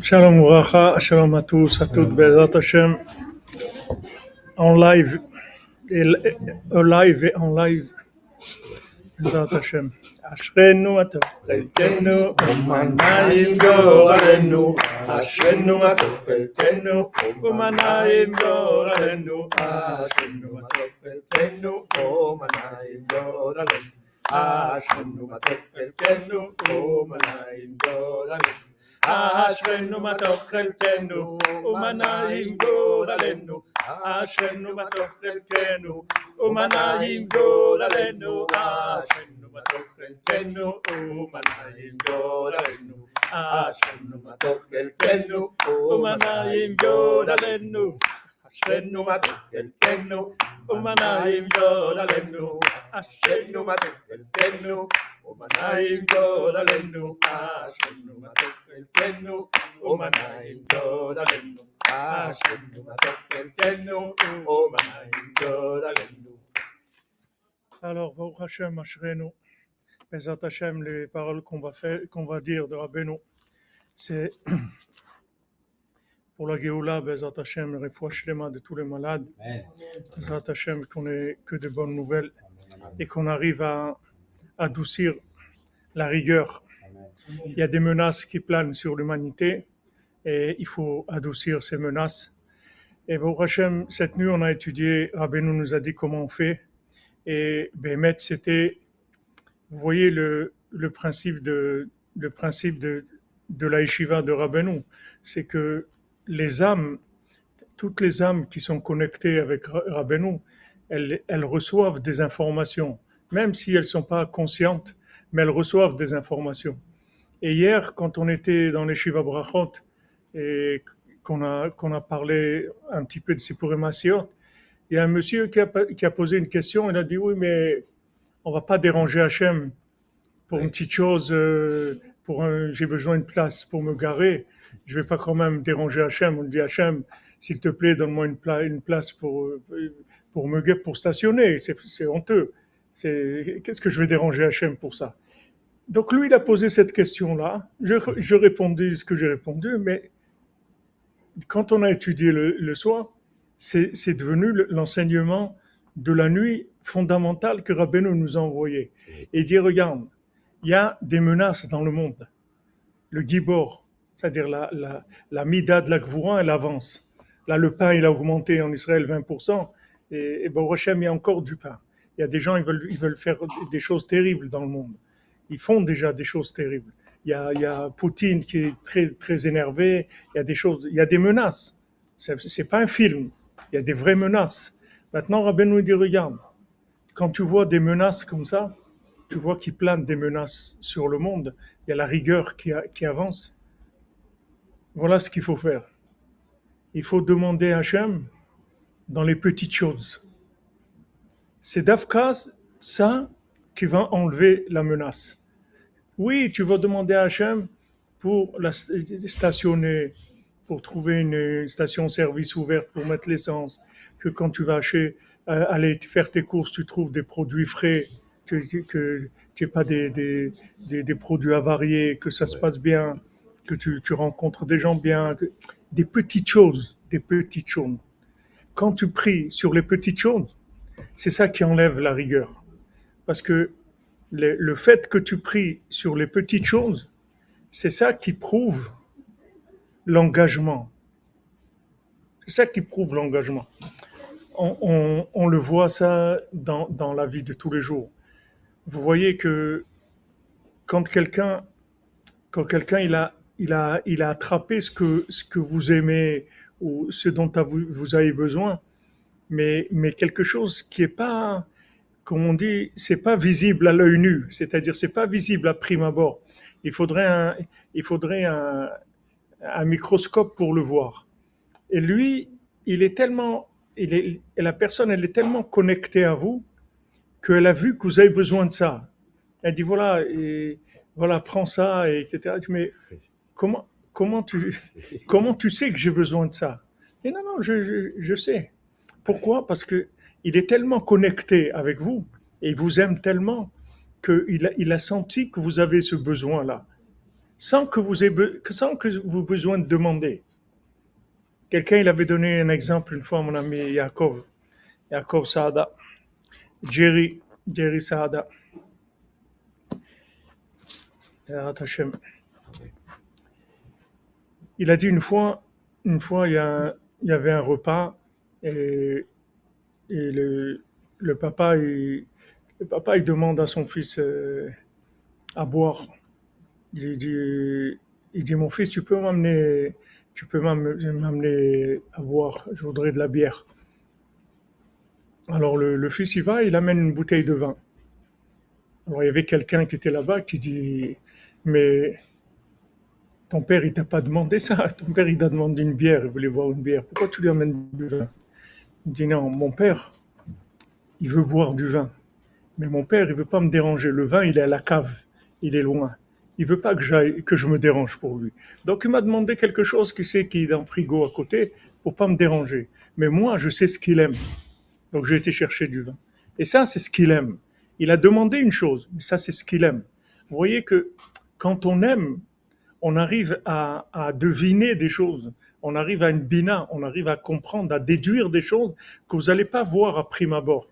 Shalom Uracha, Shalom à tous, à toutes, Bezat Hashem, en live, et en live et en live, Bezat Hashem. אשרינו מה טוב חלקנו, ומנעים גורלנו, אשרינו מה טוב חלקנו, ומנעים גורלנו, אשרינו מה טוב חלקנו, ומנעים גורלנו, אשרינו מה טוב חלקנו, ומנעים גורלנו. אשרינו מה טוב חלקנו, ומנעים גורלנו, אשרינו מה טוב חלקנו, ומנעים גורלנו, אשרינו מה טוב חלקנו, ומנעים גורלנו, אשרינו מה טוב חלקנו, ומנעים גורלנו. אשרינו מה טוב חלקנו, ומנעים גורלנו, Achenu Matekenu, Umanaim Joralenu, Achenu Matekenu, Umanaim Joralenu, Achenu Matekenu, Umanaim Joralenu, Achenu Matekenu, Umanaim Joralenu. Alors, Baruch Hashem, Ashrenu, Bezat Hashem, les paroles qu'on va, faire, va dire de Rabbeinu, c'est pour la Géoula, Bezat Hashem, le de tous les malades, Bezat Hashem, qu'on ait que de bonnes nouvelles et qu'on arrive à adoucir la rigueur. Il y a des menaces qui planent sur l'humanité et il faut adoucir ces menaces. Et Baruch Hashem, cette nuit, on a étudié, Rabbeinu nous a dit comment on fait. Et Bémet, c'était, vous voyez le, le principe de, le principe de, de la yeshiva de Rabbeinu, c'est que les âmes, toutes les âmes qui sont connectées avec Ra- Rabbeinu, elles, elles reçoivent des informations, même si elles ne sont pas conscientes, mais elles reçoivent des informations. Et hier, quand on était dans les Shiva Brachot et qu'on a, qu'on a parlé un petit peu de Sipurim il y a un monsieur qui a, qui a posé une question, il a dit oui, mais on va pas déranger Hachem pour une petite chose, euh, pour un, j'ai besoin de place pour me garer, je vais pas quand même déranger Hachem. On dit Hachem, s'il te plaît, donne-moi une, pla- une place pour, euh, pour me pour stationner. C'est, honteux. Qu'est-ce que je vais déranger Hachem pour ça? Donc lui, il a posé cette question-là. Je, je répondis ce que j'ai répondu, mais quand on a étudié le, soir, c'est, devenu le- l'enseignement de la nuit fondamentale que Rabbeinu nous a envoyé. Et dit, regarde, il y a des menaces dans le monde. Le gibor, c'est-à-dire la, la, la mida de la Gvoura, elle avance. Là, le pain, il a augmenté en Israël 20%, et, et Baruch Hashem, il y a encore du pain. Il y a des gens, ils veulent, ils veulent faire des choses terribles dans le monde. Ils font déjà des choses terribles. Il y a, il y a Poutine qui est très, très énervé, il y a des choses, il y a des menaces. C'est c'est pas un film, il y a des vraies menaces. Maintenant, Rabbi nous dit, regarde, quand tu vois des menaces comme ça, tu vois qu'il plane des menaces sur le monde, il y a la rigueur qui, qui avance. Voilà ce qu'il faut faire. Il faut demander à Hachem dans les petites choses. C'est d'Afkas, ça, qui va enlever la menace. Oui, tu vas demander à Hachem pour la stationner, pour trouver une station-service ouverte pour mettre l'essence, que quand tu vas acheter, euh, aller faire tes courses, tu trouves des produits frais, que que tu n'aies pas des, des, des, des produits avariés, que ça se passe bien, que tu, rencontres des gens bien, des petites choses, des petites choses. Quand tu pries sur les petites choses, c'est ça qui enlève la rigueur. Parce que le, fait que tu pries sur les petites choses, c'est ça qui prouve l'engagement. C'est ça qui prouve l'engagement. On, on- on le voit ça dans, dans la vie de tous les jours. Vous voyez que quand quelqu'un quand quelqu'un il a, il a, il a attrapé ce que, ce que vous aimez ou ce dont vous, avez besoin, mais, mais quelque chose qui est pas, comme on dit, c'est pas visible à l'œil nu, c'est-à-dire c'est pas visible à prime abord. Il faudrait un, il faudrait un, un microscope pour le voir. Et lui, il est tellement, il est, la personne, elle est tellement connectée à vous qu'elle a vu que vous avez besoin de ça. Elle dit voilà, et voilà, prends ça, et etc. Mais comment, tu, sais que j'ai besoin de ça non, non, je, sais. Pourquoi Parce que il est tellement connecté avec vous et il vous aime tellement qu'il a, il a senti que vous avez ce besoin-là, sans que vous ayez besoin de demander. Quelqu'un, il avait donné un exemple une fois mon ami Yaakov, Yaakov Saada, Jerry, Jerry Saada. Il a dit une fois, une il y, avait un repas et, le, papa, il, demande à son fils euh, à boire. Il dit, mon fils, tu peux m'amener, tu peux m'amener à boire. Je voudrais de la bière. Alors le, le, fils, il va, il amène une bouteille de vin. Alors il y avait quelqu'un qui était là-bas qui dit, mais ton père, il t'a pas demandé ça. Ton père, il t'a demandé une bière. Il voulait boire une bière. Pourquoi tu lui amènes du vin? Il dit non, mon père, il veut boire du vin. Mais mon père, il veut pas me déranger. Le vin, il est à la cave. Il est loin. Il veut pas que j'aille, que je me dérange pour lui. Donc, il m'a demandé quelque chose qui sait qu'il est dans le frigo à côté pour pas me déranger. Mais moi, je sais ce qu'il aime. Donc, j'ai été chercher du vin. Et ça, c'est ce qu'il aime. Il a demandé une chose, mais ça, c'est ce qu'il aime. Vous voyez que quand on aime, on arrive à, deviner des choses. On arrive à une bina, on arrive à comprendre, à déduire des choses que vous n'allez pas voir à prime abord.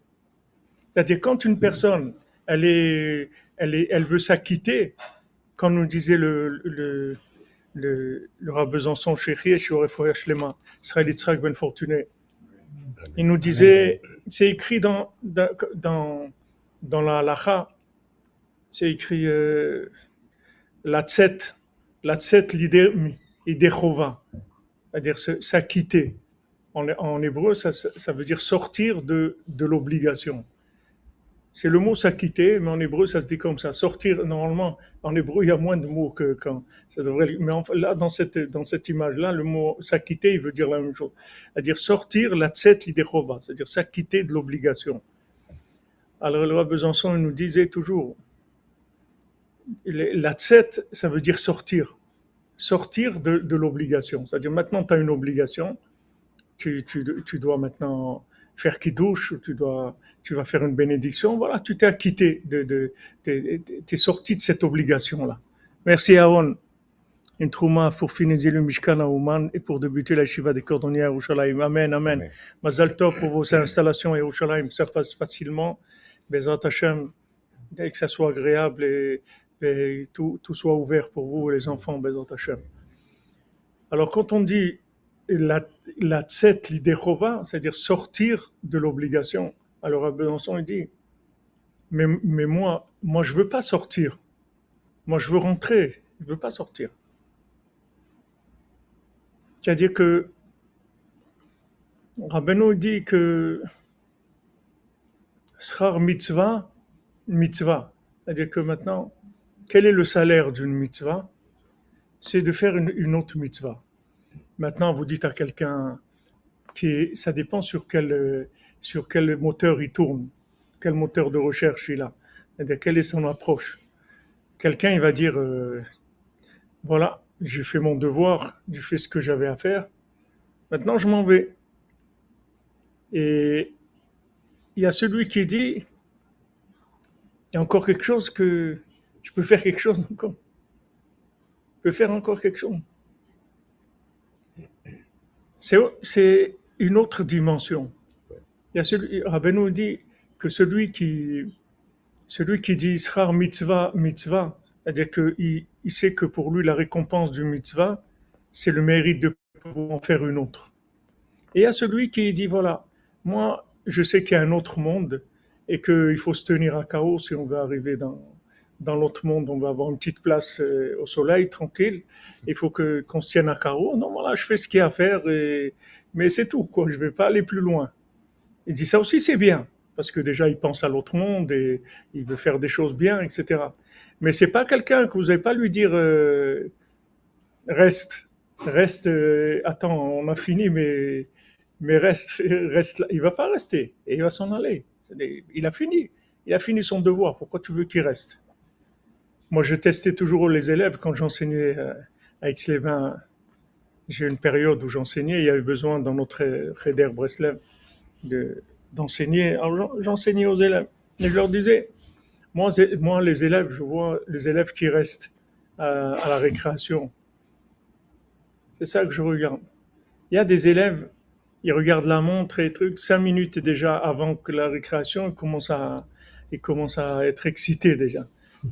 C'est-à-dire quand une personne, elle est, elle est, elle veut s'acquitter, comme nous disait le le Besançon Yitzhak Ben Fortuné, il nous disait, c'est écrit dans dans dans la halacha, c'est écrit euh, la tset, la tset l'idechova, c'est-à-dire s'acquitter. En, hébreu, ça, veut dire sortir de, l'obligation. C'est le mot s'acquitter, mais en hébreu, ça se dit comme ça. Sortir, normalement, en hébreu, il y a moins de mots que quand ça. Mais là, dans cette, image-là, le mot s'acquitter, il veut dire la même chose. C'est-à-dire sortir la tset c'est-à-dire s'acquitter de l'obligation. Alors, le roi Besançon nous disait toujours, la tset, ça veut dire sortir. Sortir de, de l'obligation. C'est-à-dire, maintenant, tu as une obligation, tu, tu, tu dois maintenant faire qui douche, tu dois, tu vas faire une bénédiction. Voilà, tu t'es acquitté, de, de, de, es sorti de cette obligation-là. Merci Aaron. Une trouma pour finir le Mishkan à Ouman et pour débuter la Shiva des cordonniers à Yerushalayim. Amen, amen. Mazal tov pour vos installations à Yerushalayim, ça passe facilement. Bezat Hashem, dès que ça soit agréable et, et tout, tout, soit ouvert pour vous, les enfants, Bezat Hashem. Alors quand on dit la, la tset l'idechova, c'est-à-dire sortir de l'obligation. Alors à Besançon, il dit, mais, mais moi, moi, je veux pas sortir. Moi, je veux rentrer. Je veux pas sortir. C'est-à-dire que Rabbeinu dit que srar mitzvah, mitzvah. C'est-à-dire que maintenant, quel est le salaire d'une mitzvah? C'est de faire une, autre mitzvah. Maintenant, vous dites à quelqu'un qui, ça dépend sur quel, sur quel moteur il tourne, quel moteur de recherche il a, c'est-à-dire quelle est son approche. Quelqu'un, il va dire, euh, voilà, j'ai fait mon devoir, j'ai fait ce que j'avais à faire, maintenant je m'en vais. Et il y a celui qui dit, il y a encore quelque chose que je peux faire quelque chose encore. Je peux faire encore quelque chose c'est une autre dimension. Il y a celui, Rabbeinu dit que celui qui, celui qui dit Ishar mitzvah, mitzvah, c'est-à-dire qu'il il sait que pour lui, la récompense du mitzvah, c'est le mérite de pouvoir en faire une autre. Et il y a celui qui dit voilà, moi, je sais qu'il y a un autre monde et qu'il faut se tenir à chaos si on veut arriver dans, dans l'autre monde, on va avoir une petite place euh, au soleil, tranquille. Il faut que qu'on se tienne à carreau. Non, voilà, je fais ce qu'il y a à faire, mais c'est tout, quoi. Je vais pas aller plus loin. Il dit ça aussi, c'est bien, parce que déjà, il pense à l'autre monde et il veut faire des choses bien, etc. Mais c'est pas quelqu'un que vous n'allez pas lui dire euh, reste, reste. Euh, attends, on a fini, mais mais reste, reste. Là. Il va pas rester et il va s'en aller. Il a fini. Il a fini son devoir. Pourquoi tu veux qu'il reste? Moi, je testais toujours les élèves quand j'enseignais euh, à Aix-les-Bains. J'ai une période où j'enseignais, il y avait besoin dans notre Reder Breslev d'enseigner. Alors, j'enseignais aux élèves et je leur disais, Moi, les élèves, je vois les élèves qui restent à, à la récréation. C'est ça que je regarde. Il y a des élèves, ils regardent la montre et trucs, cinq minutes déjà avant que la récréation, ils commencent à, ils commencent à être excités déjà.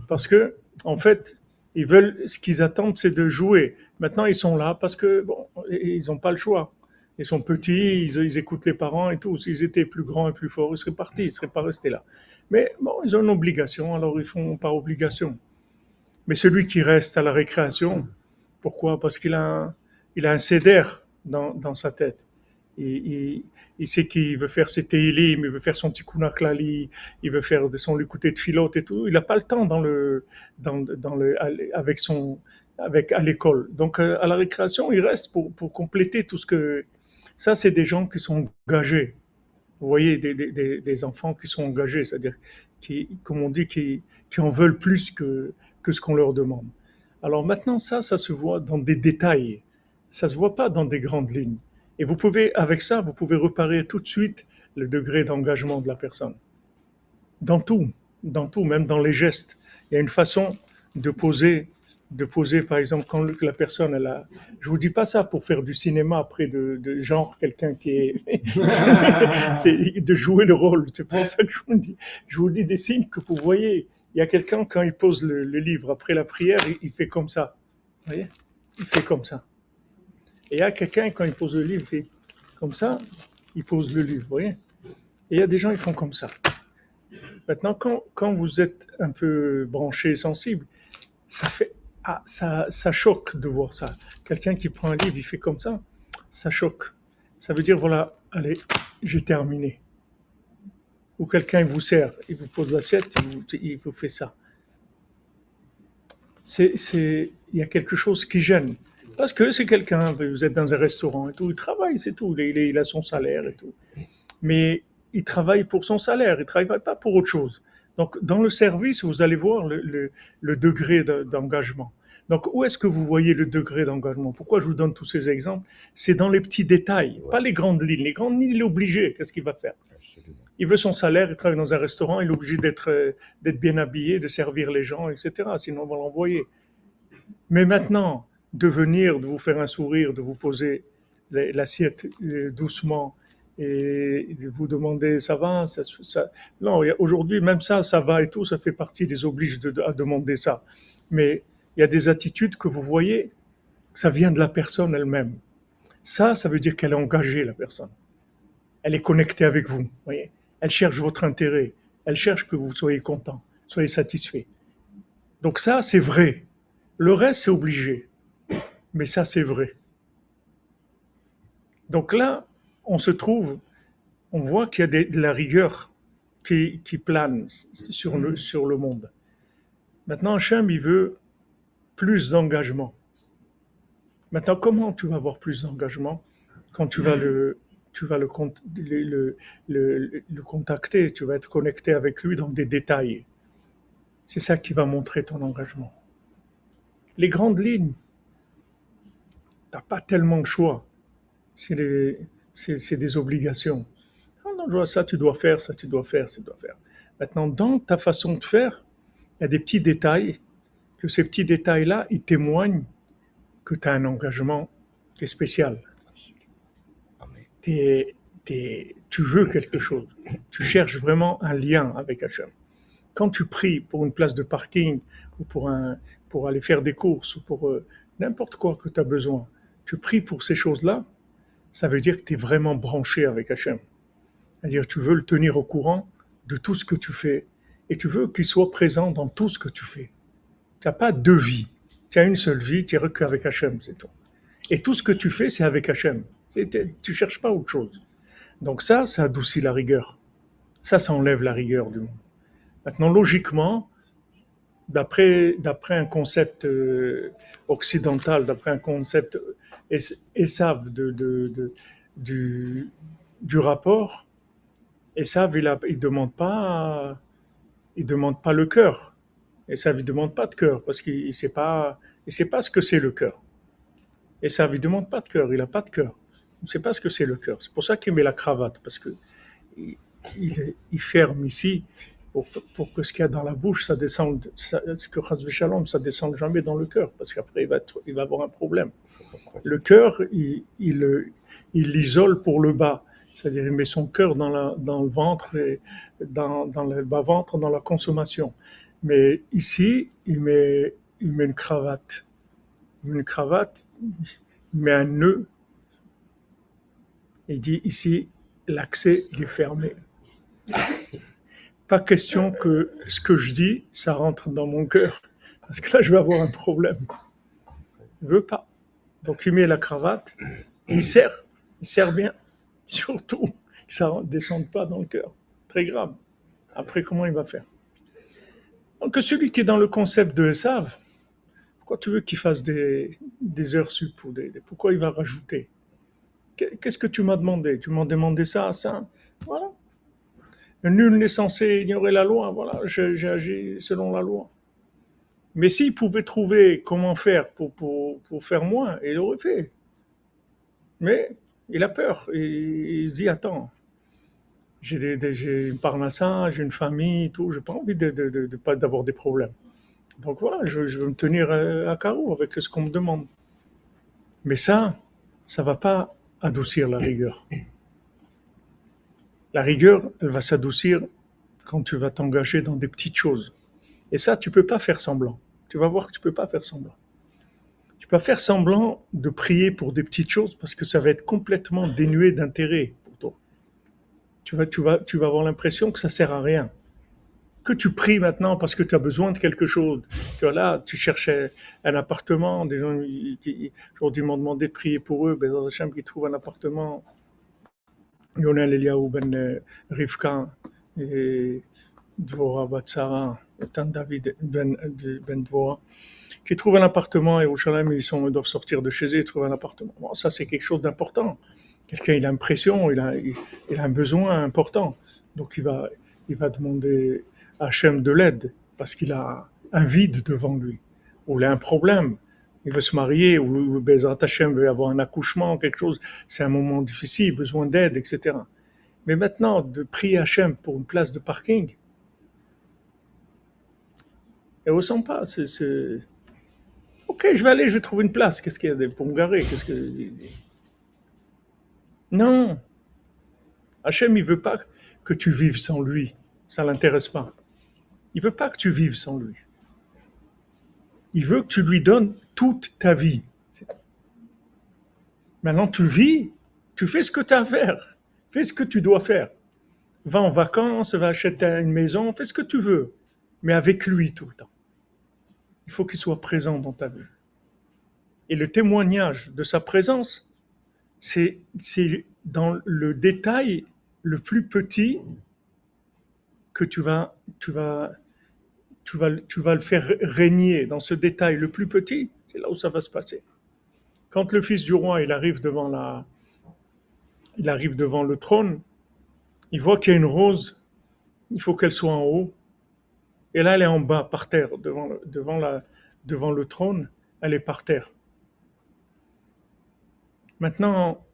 Parce que, en fait, ils veulent, ce qu'ils attendent, c'est de jouer. Maintenant, ils sont là parce que, bon, ils n'ont pas le choix. Ils sont petits, ils, écoutent les parents et tout. S'ils étaient plus grands et plus forts, ils seraient partis, ils ne seraient pas restés là. Mais bon, ils ont une obligation, alors ils font par obligation. Mais celui qui reste à la récréation, pourquoi? Parce qu'il a, il a un céder dans, dans sa tête. Il, il, sait qu'il veut faire ses télim, il veut faire son tikkun klali, il veut faire de son l'écouter de filote et tout. Il n'a pas le temps dans le, dans, dans le, avec son, avec à l'école. Donc euh, à la récréation, il reste pour, pour compléter tout ce que. Ça, c'est des gens qui sont engagés. Vous voyez, des, des, des enfants qui sont engagés, c'est-à-dire qui, comme on dit, qui, qui en veulent plus que, que ce qu'on leur demande. Alors maintenant, ça, ça se voit dans des détails. Ça se voit pas dans des grandes lignes. Et vous pouvez, avec ça, vous pouvez reparer tout de suite le degré d'engagement de la personne. Dans tout, dans tout, même dans les gestes. Il y a une façon de poser, de poser, par exemple, quand la personne, elle a, je vous dis pas ça pour faire du cinéma après de, genre quelqu'un qui est, c'est de jouer le rôle. C'est pour ça que je vous dis, je vous dis des signes que vous voyez. Il y a quelqu'un quand il pose le, livre après la prière, il fait comme ça. Vous voyez? Il fait comme ça. Et il y a quelqu'un, quand il pose le livre, il fait comme ça, il pose le livre, vous voyez Et il y a des gens, ils font comme ça. Maintenant, quand, quand vous êtes un peu branché, sensible, ça fait, ah, ça, ça choque de voir ça. Quelqu'un qui prend un livre, il fait comme ça, ça choque. Ça veut dire, voilà, allez, j'ai terminé. Ou quelqu'un vous sert, il vous pose l'assiette, il vous, il vous fait ça. C'est, il y a quelque chose qui gêne. Parce que c'est quelqu'un, vous êtes dans un restaurant et tout, il travaille, c'est tout, il, a son salaire et tout. Mais il travaille pour son salaire, il ne travaille pas pour autre chose. Donc, dans le service, vous allez voir le, degré d'engagement. Donc, où est-ce que vous voyez le degré d'engagement? Pourquoi je vous donne tous ces exemples? C'est dans les petits détails, pas les grandes lignes. Les grandes lignes, il est obligé. Qu'est-ce qu'il va faire? Il veut son salaire, il travaille dans un restaurant, il est obligé d'être bien habillé, de servir les gens, etc. Sinon, on va l'envoyer. Mais maintenant, de venir, de vous faire un sourire, de vous poser l'assiette euh, doucement et de vous demander ça va, ça, non, aujourd'hui même ça, ça va et tout, ça fait partie des obliges de, à demander ça. Mais il y a des attitudes que vous voyez, ça vient de la personne elle-même. Ça, ça veut dire qu'elle est engagée, la personne. Elle est connectée avec vous. Elle cherche votre intérêt. Elle cherche que vous soyez content, soyez satisfait. Donc ça, c'est vrai. Le reste, c'est obligé. Mais ça, c'est vrai. Donc là, on se trouve, on voit qu'il y a de la rigueur qui, plane sur le, sur le monde. Maintenant, Hachem, il veut plus d'engagement. Maintenant, comment tu vas avoir plus d'engagement quand tu vas le, tu vas le, le, le, contacter, tu vas être connecté avec lui dans des détails. C'est ça qui va montrer ton engagement. Les grandes lignes, n'as pas tellement de choix. C'est des obligations. Ah non, non, ça tu dois faire, ça tu dois faire, ça tu dois faire. Maintenant, dans ta façon de faire, il y a des petits détails, que ces petits détails-là, ils témoignent que tu as un engagement qui est spécial. tu veux quelque chose. Tu cherches vraiment un lien avec Hachem. Quand tu pries pour une place de parking ou pour, un, pour aller faire des courses ou pour euh, n'importe quoi que tu as besoin, tu pries pour ces choses-là, ça veut dire que tu es vraiment branché avec Hachem. C'est-à-dire tu veux le tenir au courant de tout ce que tu fais et tu veux qu'il soit présent dans tout ce que tu fais. Tu n'as pas deux vies. Tu as une seule vie, tu es que avec Hachem, c'est tout. Et tout ce que tu fais, c'est avec Hachem. Tu cherches pas autre chose. Donc ça, ça adoucit la rigueur. Ça, ça enlève la rigueur du monde. Maintenant, logiquement, d'après un concept euh, occidental, d'après un concept et, savent du, rapport, et savent, il ne demande pas, il demande pas le cœur. Et ça ne demande pas de cœur parce qu'il ne sait pas, il pas ce que c'est le cœur. Et ça ne demande pas de cœur, il n'a pas de cœur. Il ne sait pas ce que c'est le cœur. C'est pour ça qu'il met la cravate parce que il, il, ferme ici pour, que ce qu'il y a dans la bouche, ça descende, ce que Shalom, ça descende jamais dans le cœur, parce qu'après il il va avoir un problème. Le cœur, il, l'isole pour le bas, c'est-à-dire il met son cœur dans, le ventre, et dans, le bas-ventre, dans la consommation. Mais ici, il met, une cravate. Il met une cravate, il met un nœud. Il dit ici, l'accès est fermé. Pas question que ce que je dis, ça rentre dans mon cœur, parce que là, je vais avoir un problème. Il veut pas. Donc, il met la cravate, il sert, il sert bien. Surtout, que ça ne descende pas dans le cœur. Très grave. Après, comment il va faire? Donc, celui qui est dans le concept de Esav, pourquoi tu veux qu'il fasse des, heures sup Pourquoi il va rajouter? Qu'est-ce que tu m'as demandé? Tu m'as demandé ça, ça Voilà. Nul n'est censé ignorer la loi. Voilà, j'ai agi selon la loi. Mais s'il pouvait trouver comment faire pour, pour, faire moins, il aurait fait. Mais il a peur. Il, dit Attends, j'ai des, une parnassa, j'ai une famille, tout. J'ai pas envie de, de, pas d'avoir des problèmes. Donc voilà, je, je, veux me tenir à carreau avec ce qu'on me demande. Mais ça, ça va pas adoucir la rigueur. La rigueur, elle va s'adoucir quand tu vas t'engager dans des petites choses. Et ça, tu peux pas faire semblant. Tu vas voir que tu peux pas faire semblant. Tu peux pas faire semblant de prier pour des petites choses parce que ça va être complètement dénué d'intérêt pour toi. Tu vas, tu vas, tu vas avoir l'impression que ça sert à rien. Que tu pries maintenant parce que tu as besoin de quelque chose. Tu là, tu cherchais un appartement. Des gens aujourd'hui m'ont demandé de prier pour eux. Ben, dans chambre, ils trouvent un appartement. Yonel Eliaou ben euh, Rivka et Dvora Batsara, et David ben, ben Dvora qui trouvent un appartement et au Shalem, ils, ils doivent sortir de chez eux et trouver un appartement. Ça, c'est quelque chose d'important. Quelqu'un, il a une pression, il a, il, a un besoin important. Donc, il va, il va demander à Hachem de l'aide parce qu'il a un vide devant lui, ou il a un problème. Il veut se marier, ou Bezat Hachem veut avoir un accouchement, quelque chose. C'est un moment difficile, besoin d'aide, etc. Mais maintenant, de prier Hachem pour une place de parking, elle ne ressent pas. C'est, Ok, je vais aller, je vais trouver une place. Qu'est-ce qu'il y a pour me garer Qu'est-ce que Non. Hachem, il veut pas que tu vives sans lui. Ça l'intéresse pas. Il veut pas que tu vives sans lui. Il veut que tu lui donnes toute ta vie. Maintenant, tu vis, tu fais ce que tu as à faire. Fais ce que tu dois faire. Va en vacances, va acheter une maison, fais ce que tu veux. Mais avec lui tout le temps il faut qu'il soit présent dans ta vie. Et le témoignage de sa présence, c'est dans le détail le plus petit que tu vas, tu vas, tu vas, tu vas le faire régner. Dans ce détail le plus petit, c'est là où ça va se passer. Quand le fils du roi, il arrive devant la, il arrive devant le trône, il voit qu'il y a une rose, il faut qu'elle soit en haut, et là, elle est en bas, par terre, devant, le trône, elle est par terre. Maintenant,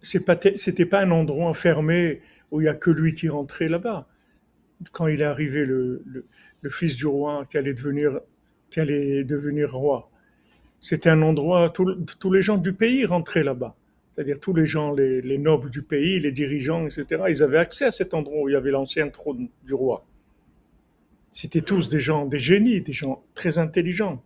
c'était pas un endroit enfermé où il n'y a que lui qui rentrait là-bas. Quand il est arrivé, le, fils du roi qui allait devenir, devenir roi, c'était un endroit, où tous les gens du pays rentraient là-bas. C'est-à-dire tous les gens, les, les, nobles du pays, les dirigeants, etc., ils avaient accès à cet endroit où il y avait l'ancien trône du roi. C'était tous des gens, des génies, des gens très intelligents,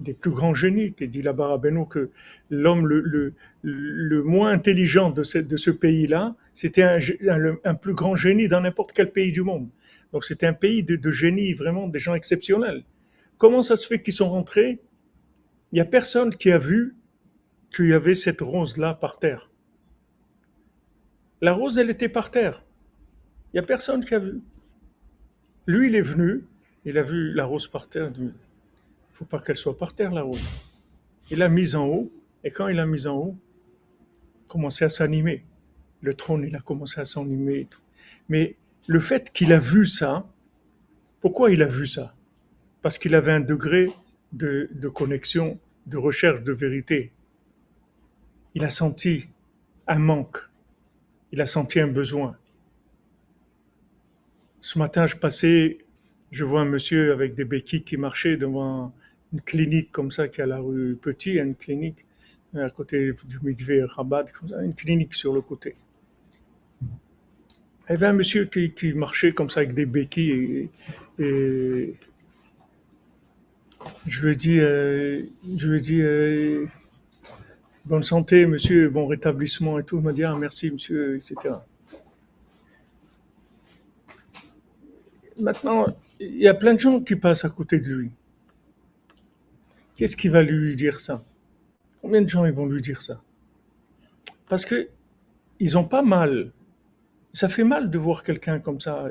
des plus grands génies, qui dit là-bas à que l'homme le, moins intelligent de ce, pays-là, c'était un, un, plus grand génie dans n'importe quel pays du monde. Donc c'était un pays de, de génies, vraiment des gens exceptionnels. Comment ça se fait qu'ils sont rentrés? Il n'y a personne qui a vu qu'il y avait cette rose-là par terre. La rose, elle était par terre. Il n'y a personne qui a vu. Lui, il est venu, il a vu la rose par terre, il ne faut pas qu'elle soit par terre, la rose. Il l'a mise en haut, et quand il l'a mise en haut, il a commencé à s'animer. Le trône, il a commencé à s'animer. Mais le fait qu'il a vu ça, pourquoi il a vu ça? Parce qu'il avait un degré de, de connexion, de recherche de vérité. Il a senti un manque, il a senti un besoin Ce matin, je passais, je vois un monsieur avec des béquilles qui marchait devant une clinique comme ça qui est à la rue Petit, une clinique à côté du Mikvé Rabat, comme ça, une clinique sur le côté. Il y avait un monsieur qui, qui marchait comme ça avec des béquilles et, je lui ai dit, euh, je lui ai dit euh, bonne santé monsieur, bon rétablissement et tout. Il m'a dit ah, merci monsieur, etc. Maintenant, il y a plein de gens qui passent à côté de lui. Qu'est-ce qui va lui dire ça? Combien de gens ils vont lui dire ça? Parce que ils ont pas mal. Ça fait mal de voir quelqu'un comme ça,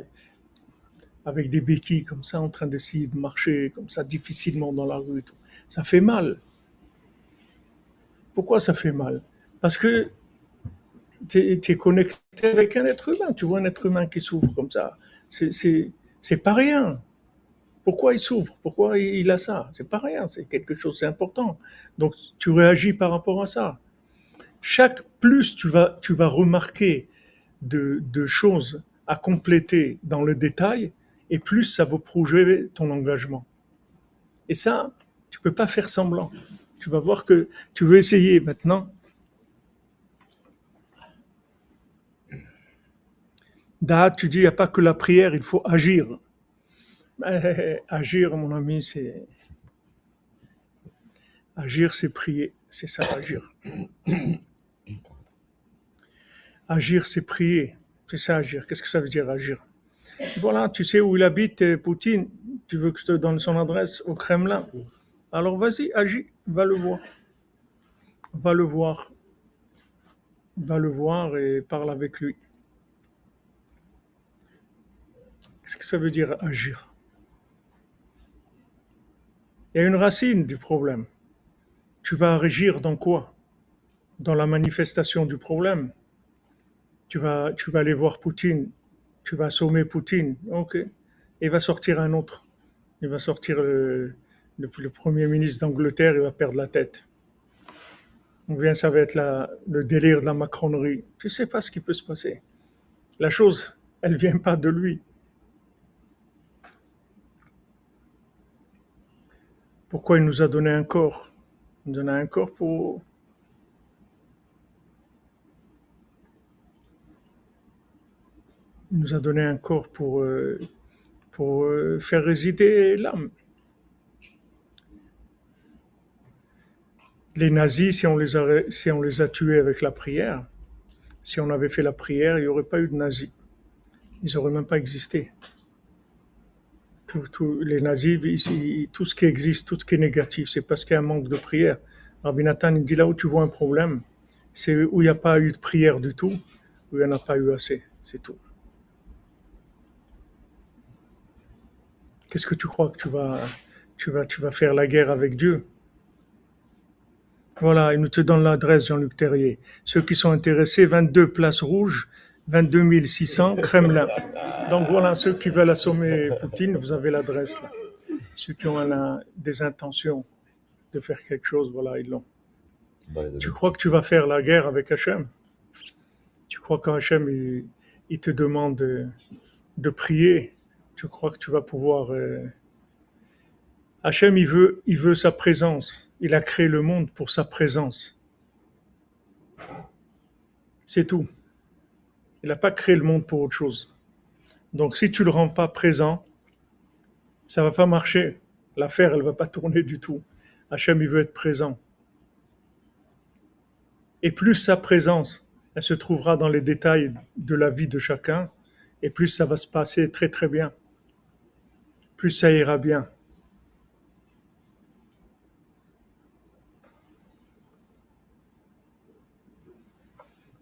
avec des béquilles comme ça, en train d'essayer de marcher comme ça difficilement dans la rue. tout. Ça fait mal. Pourquoi ça fait mal? Parce que tu es, connecté avec un être humain. Tu vois un être humain qui souffre comme ça. C'est pas rien. Pourquoi il souffre? Pourquoi il a ça? C'est pas rien, c'est quelque chose, c'est important. Donc tu réagis par rapport à ça. Chaque plus tu vas, tu vas remarquer de, de choses à compléter dans le détail, et plus ça va prouver ton engagement. Et ça, tu peux pas faire semblant. Tu vas voir que tu veux essayer maintenant. Da, tu dis, il n'y a pas que la prière, il faut agir. Ben, agir, mon ami, c'est. Agir, c'est prier. C'est ça, agir. Agir, c'est prier. C'est ça, agir. Qu'est-ce que ça veut dire, agir? Voilà, tu sais où il habite, euh, Poutine. Tu veux que je te donne son adresse au Kremlin? Alors vas-y, agis. Va le voir. Va le voir. Va le voir et parle avec lui. Qu'est-ce que ça veut dire, agir? Il y a une racine du problème. Tu vas régir dans quoi? Dans la manifestation du problème. Tu vas, tu vas aller voir Poutine, tu vas assommer Poutine, ok. Et il va sortir un autre. Il va sortir le, premier ministre d'Angleterre, il va perdre la tête. On vient, ça va être le délire de la macronerie. Tu sais pas ce qui peut se passer. La chose, elle vient pas de lui. Pourquoi il nous a donné un corps? Il nous a donné un corps pour... Il nous a donné un corps pour, euh, pour euh, faire résider l'âme. Les nazis, si on les, a, si on les a tués avec la prière, si on avait fait la prière, il n'y aurait pas eu de nazis. Ils n'auraient même pas existé les nazis, tout ce qui existe, tout ce qui est négatif, c'est parce qu'il y a un manque de prière. Rabbi Nathan, il dit là où tu vois un problème, c'est où il n'y a pas eu de prière du tout, où il n'y en a pas eu assez, c'est tout. Qu'est-ce que tu crois que tu vas, tu vas, tu vas faire la guerre avec Dieu? Voilà, il nous te donne l'adresse, Jean-Luc Terrier. Ceux qui sont intéressés, 22 places rouges, 22 600, Kremlin. Donc voilà, ceux qui veulent assommer Poutine, vous avez l'adresse là. Ceux qui ont des intentions de faire quelque chose, voilà, ils l'ont. Tu crois que tu vas faire la guerre avec Hachem Tu crois qu'Hachem, il, il, te demande de, prier? Tu crois que tu vas pouvoir... Euh... Hachem, il veut, il veut sa présence. Il a créé le monde pour sa présence. C'est tout. Il n'a pas créé le monde pour autre chose. Donc si tu ne le rends pas présent, ça ne va pas marcher. L'affaire, elle ne va pas tourner du tout. Hachem, il veut être présent. Et plus sa présence, elle se trouvera dans les détails de la vie de chacun, et plus ça va se passer très très bien. Plus ça ira bien.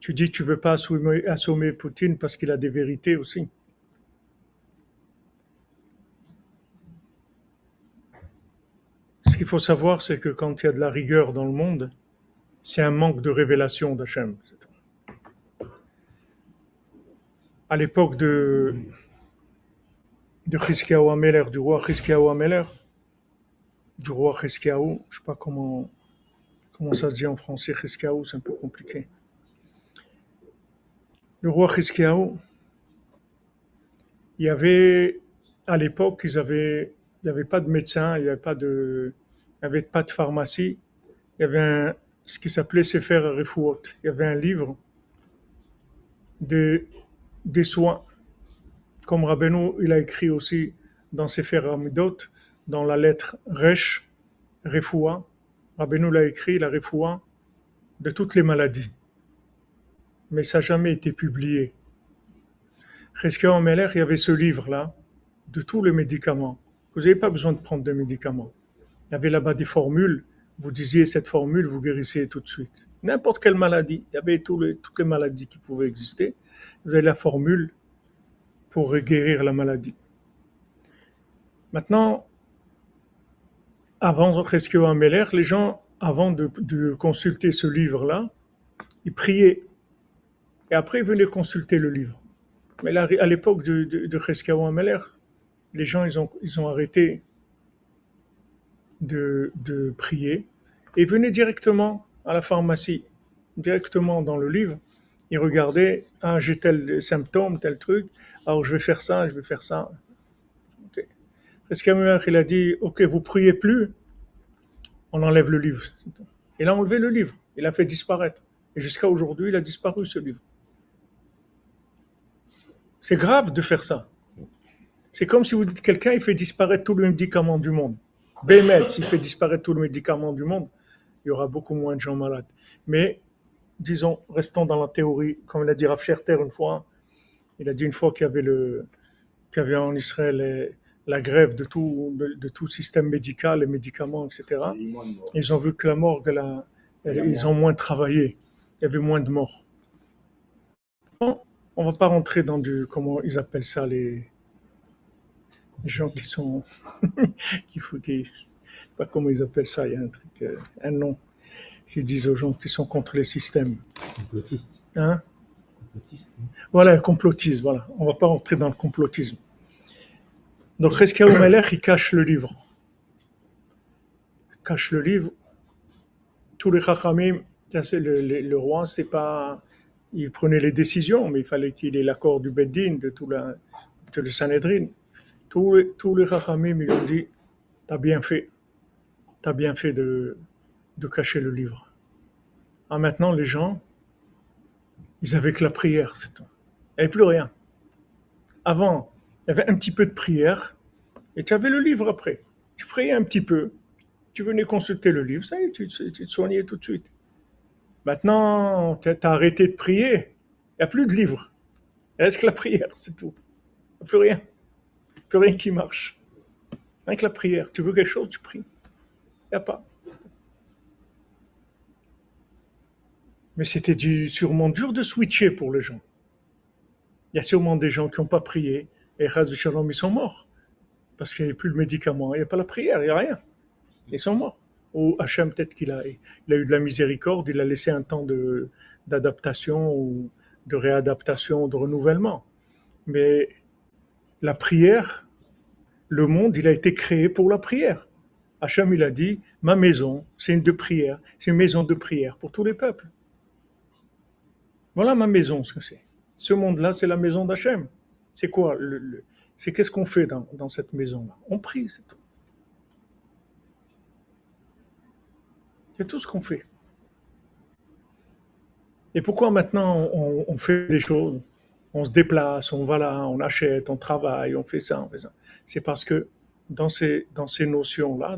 Tu dis que tu veux pas assommer, Poutine parce qu'il a des vérités aussi. Ce qu'il faut savoir, c'est que quand il y a de la rigueur dans le monde, c'est un manque de révélation d'Hachem. À l'époque de, de Chizkiyahu Ameler, du roi Chizkiyahu Ameler, du roi Chizkiyahu, je sais pas comment, comment ça se dit en français, Chizkiyahu, c'est un peu compliqué le roi Chizkiyahu, il y avait, à l'époque, ils avaient, il n'y avait pas de médecin, il n'y avait pas de, pharmacie. Il y avait ce qui s'appelait Sefer Refuot. Il y avait un livre de, des soins. Comme Rabbeinu, il a écrit aussi dans Sefer Amidot, dans la lettre Resh, Refoua. Rabbeinu l'a écrit, la Refoua, de toutes les maladies. Mais ça n'a jamais été publié. Cheskia Meller, il y avait ce livre-là, de tous les médicaments. Vous n'avez pas besoin de prendre de médicaments. Il y avait là-bas des formules. Vous disiez cette formule, vous guérissez tout de suite. N'importe quelle maladie. Il y avait toutes les maladies qui pouvaient exister. Vous avez la formule pour guérir la maladie. Maintenant, avant Cheskia Meller, les gens, avant de, de consulter ce livre-là, ils priaient. Et après, ils venaient consulter le livre. Mais à l'époque de, de, de Ameler, les gens, ils ont, arrêté de, prier et venaient directement à la pharmacie, directement dans le livre. Ils regardaient, ah, j'ai tel symptôme, tel truc, alors je vais faire ça, je vais faire ça. Okay. il a dit, ok, vous priez plus, on enlève le livre. Il a enlevé le livre, il a fait disparaître. Et jusqu'à aujourd'hui, il a disparu ce livre. C'est grave de faire ça. C'est comme si vous dites quelqu'un, il fait disparaître tous les médicaments du monde. BML, s'il fait disparaître tous les médicaments du monde, il y aura beaucoup moins de gens malades. Mais, disons, restons dans la théorie, comme l'a dit Rav Scherter une fois, il a dit une fois qu'il y avait, le, qu'il y avait en Israël la grève de tout, de, tout système médical, les médicaments, etc. Ils ont vu que la mort de la, ils ont moins travaillé. Il y avait moins de morts on va pas rentrer dans du comment ils appellent ça les, gens qui sont qui foutent des, pas comment ils appellent ça, il y a un truc, euh, un nom qu'ils disent aux gens qui sont contre les systèmes. Complotistes. Hein? Complotistes. Voilà, complotiste, voilà. On va pas rentrer dans le complotisme. Donc, Reska Meller, il cache le livre. Il cache le livre. Tous les chachamim, le, le, le roi, c'est pas, il prenait les décisions, mais il fallait qu'il ait l'accord du Beddin, de tout le Sanhedrin. Tous les, Rachamim, ils ont dit, t'as bien fait, t'as bien fait de, cacher le livre. Ah, maintenant, les gens, ils avaient que la prière, c'est tout. Il n'y avait plus rien. Avant, il y avait un petit peu de prière, et tu avais le livre après. Tu priais un petit peu, tu venais consulter le livre, ça y est, tu te soignais tout de suite. Maintenant, tu as arrêté de prier. Il n'y a plus de livres. Est-ce que la prière, c'est tout. Il n'y a plus rien. Plus rien qui marche. Rien que la prière. Tu veux quelque chose, tu pries. Il n'y a pas. Mais c'était sûrement dur de switcher pour les gens. Il y a sûrement des gens qui n'ont pas prié et de Shalom, ils sont morts. Parce qu'il n'y a plus de médicaments, il n'y a pas la prière, il n'y a rien. Ils sont morts ou Hachem, peut-être qu'il a, il a eu de la miséricorde, il a laissé un temps de, d'adaptation ou de réadaptation, de renouvellement. Mais la prière, le monde, il a été créé pour la prière. Hachem, il a dit, ma maison, c'est une de prière, c'est une maison de prière pour tous les peuples. Voilà ma maison, ce que c'est. Ce monde-là, c'est la maison d'Hachem. C'est quoi le, C'est qu'est-ce qu'on fait dans, dans cette maison-là? On prie, c'est tout. C'est tout ce qu'on fait. Et pourquoi maintenant on, fait des choses? On se déplace, on va là, on achète, on travaille, on fait ça, on fait ça. C'est parce que dans ces, dans ces notions-là,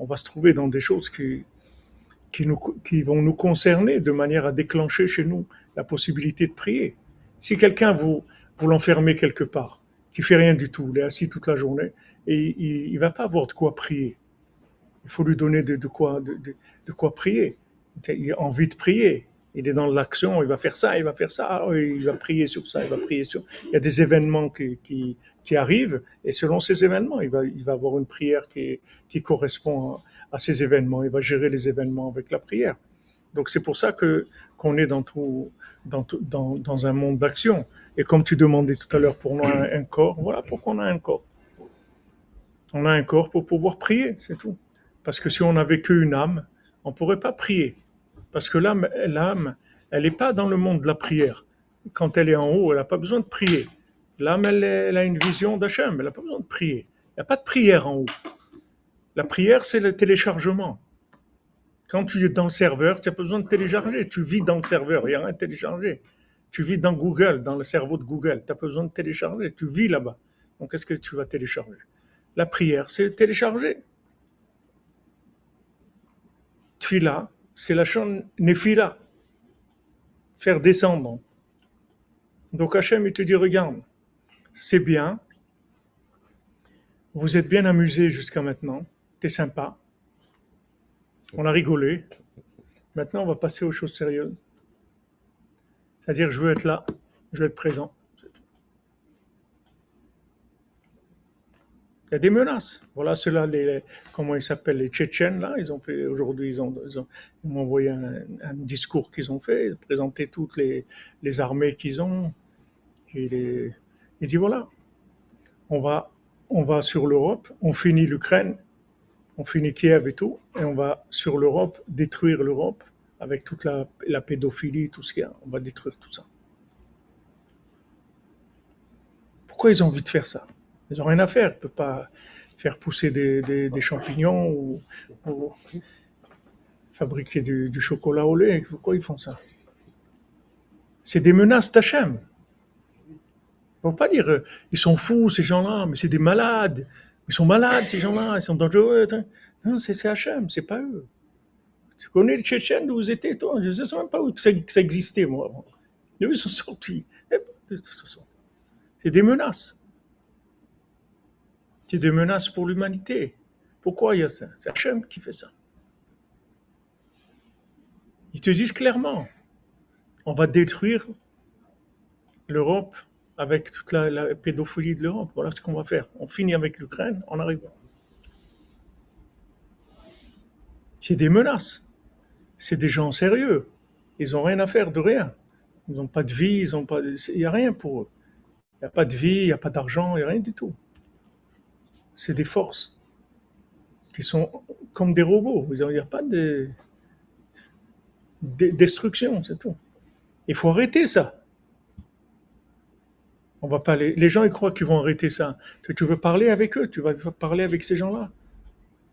on va se trouver dans des choses qui, qui vont nous concerner de manière à déclencher chez nous la possibilité de prier. Si quelqu'un vous, vous l'enfermez quelque part, qui fait rien du tout, il est assis toute la journée, et il, ne va pas avoir de quoi prier. Il faut lui donner de, quoi, de, quoi prier. Il a envie de prier. Il est dans l'action, il va faire ça, il va faire ça, oh, il va prier sur ça, il va prier sur. Il y a des événements qui, arrivent, et selon ces événements, il va, avoir une prière qui, correspond à, ces événements. Il va gérer les événements avec la prière. Donc c'est pour ça que qu'on est dans tout, dans un monde d'action. Et comme tu demandais tout à l'heure pour nous un, un corps, voilà pourquoi on a un corps. On a un corps pour pouvoir prier, c'est tout. Parce que si on n'avait qu'une âme, on ne pourrait pas prier. Parce que l'âme, elle n'est pas dans le monde de la prière. Quand elle est en haut, elle n'a pas besoin de prier. L'âme, elle, a une vision d'Hachem, elle n'a pas besoin de prier. Il n'y a pas de prière en haut. La prière, c'est le téléchargement. Quand tu es dans le serveur, tu n'as besoin de télécharger. Tu vis dans le serveur, il n'y a rien à télécharger. Tu vis dans Google, dans le cerveau de Google. Tu n'as besoin de télécharger. Tu vis là-bas. Donc, qu'est-ce que tu vas télécharger? La prière, c'est télécharger. Tfila, c'est la chaîne Nefila. Faire descendre. Donc Hachem, il te dit, regarde, c'est bien. Vous êtes bien amusé jusqu'à maintenant. T'es sympa. On a rigolé. Maintenant, on va passer aux choses sérieuses. C'est-à-dire, je veux être là, je veux être présent. Il y a des menaces. Voilà cela, les, comment ils s'appellent, les Tchétchènes, là, ils ont fait, aujourd'hui, ils ont, ils ont, m'ont envoyé un, discours qu'ils ont fait, présenter toutes les, armées qu'ils ont. Il dit voilà, on va, on va sur l'Europe, on finit l'Ukraine, on finit Kiev et tout, et on va sur l'Europe détruire l'Europe avec toute la pédophilie, tout ce qu'il y a. On va détruire tout ça. Pourquoi ils ont envie de faire ça? Ils n'ont rien à faire. Ils ne peuvent pas faire pousser des, champignons ou, fabriquer du, chocolat au lait. Pourquoi ils font ça? C'est des menaces d'Hachem. Il ne faut pas dire euh, ils sont fous ces gens-là, mais c'est des malades. Ils sont malades ces gens-là, ils sont dangereux. Non, c'est Hachem, c'est pas eux. Tu connais les Tchétchènes d'où vous étiez, toi? Je ne sais même pas où ça, ça existait, moi. Ils sont sortis? C'est des menaces. C'est des menaces pour l'humanité. Pourquoi il y a ça? C'est Hachem qui fait ça. Ils te disent clairement, on va détruire l'Europe avec toute la, pédophilie de l'Europe. Voilà ce qu'on va faire. On finit avec l'Ukraine, on arrive. C'est des menaces. C'est des gens sérieux. Ils n'ont rien à faire de rien. Ils n'ont pas de vie, ils pas. Il n'y a rien pour eux. Il n'y a pas de vie, il n'y a pas d'argent, il n'y a rien du tout. C'est des forces qui sont comme des robots. Il n'y a pas de, de destruction, c'est tout. Il faut arrêter ça. On va pas les... gens ils croient qu'ils vont arrêter ça. Tu veux parler avec eux, tu vas parler avec ces gens-là.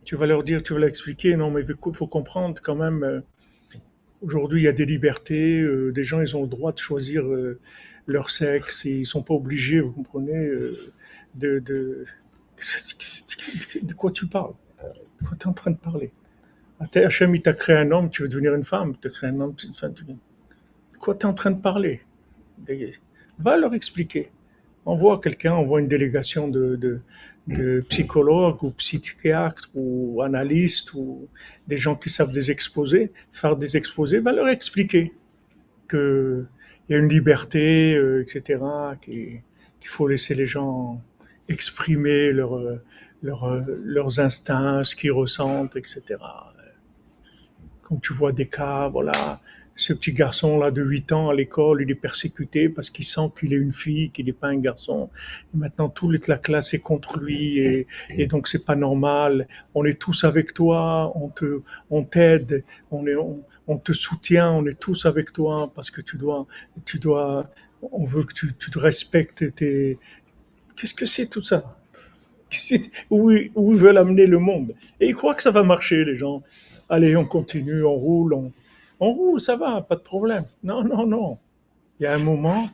Tu vas leur dire, tu vas leur expliquer, non mais il faut comprendre quand même, euh, aujourd'hui il y a des libertés, euh, des gens ils ont le droit de choisir euh, leur sexe, ils sont pas obligés, vous comprenez, de... de quoi tu parles? De quoi tu es en train de parler? Hachem il t'a créé un homme, tu veux devenir une femme, tu as créé un homme, tu veux devenir... De quoi tu es en train de parler? Va leur expliquer. On voit quelqu'un, on voit une délégation de, psychologues ou psychiatres ou analystes ou des gens qui savent des exposés, faire des exposés, va leur expliquer qu'il y a une liberté, euh, etc., qu'il faut laisser les gens exprimer leurs instincts, ce qu'ils ressentent, etc. Quand tu vois des cas, voilà, ce petit garçon-là de 8 ans à l'école, il est persécuté parce qu'il sent qu'il est une fille, qu'il n'est pas un garçon. Et maintenant, toute la classe est contre lui et, et donc c'est pas normal. On est tous avec toi, on te, on t'aide, on est, on, te soutient, on est tous avec toi parce que tu dois, tu dois, on veut que tu, tu te respectes tes, qu'est-ce que c'est tout ça? Où, ils veulent amener le monde? Et ils croient que ça va marcher, les gens. Allez, on continue, on roule, on, roule, ça va, pas de problème. Non, non, non. Il y a un moment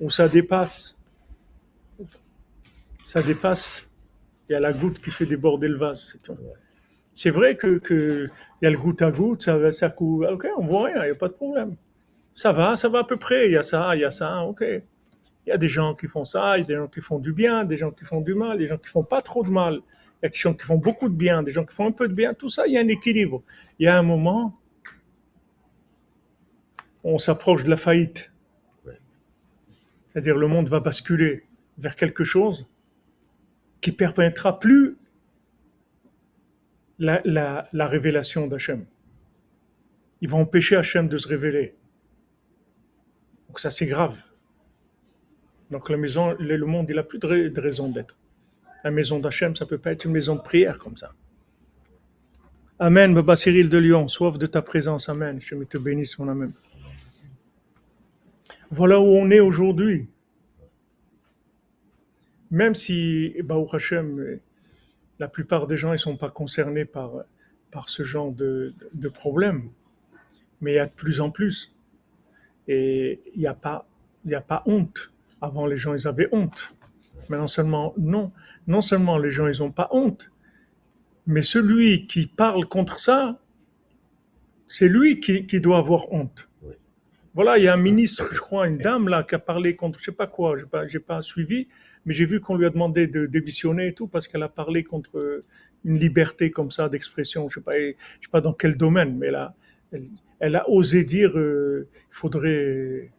où ça dépasse. Ça dépasse. Il y a la goutte qui fait déborder le vase. C'est vrai que il y a le goutte à goutte, ça, ça coule. Ok, on voit rien, il n'y a pas de problème. Ça va, ça va à peu près. Il y a ça, il y a ça, ok. Il y a des gens qui font ça, il y a des gens qui font du bien, des gens qui font du mal, des gens qui font pas trop de mal, il y a des gens qui font beaucoup de bien, des gens qui font un peu de bien. Tout ça, il y a un équilibre. Il y a un moment on s'approche de la faillite. C'est-à-dire le monde va basculer vers quelque chose qui permettra plus la, révélation d'Hachem. Il va empêcher Hachem de se révéler. Donc ça c'est grave. Donc la maison, le monde, il n'a plus de, raison d'être. La maison d'Hachem, ça peut pas être une maison de prière comme ça. Amen, Baba Cyril de Lyon, soif de ta présence, Amen. Je te bénisse, mon Amen. Voilà où on est aujourd'hui. même si, Baruch Hashem, la plupart des gens ne sont pas concernés par, par ce genre de, de problème, mais il y a de plus en plus. Et il n'y a, pas, a pas honte. Avant, les gens, ils avaient honte. Mais non seulement, non, non seulement les gens, ils n'ont pas honte, mais celui qui parle contre ça, c'est lui qui, qui doit avoir honte. Voilà, il y a un ministre, je crois, une dame là, qui a parlé contre, je sais pas quoi, je n'ai pas, pas suivi, mais j'ai vu qu'on lui a demandé de démissionner et tout parce qu'elle a parlé contre une liberté comme ça d'expression. Je sais pas, je sais pas dans quel domaine, mais là, elle, elle a osé dire, euh, il faudrait,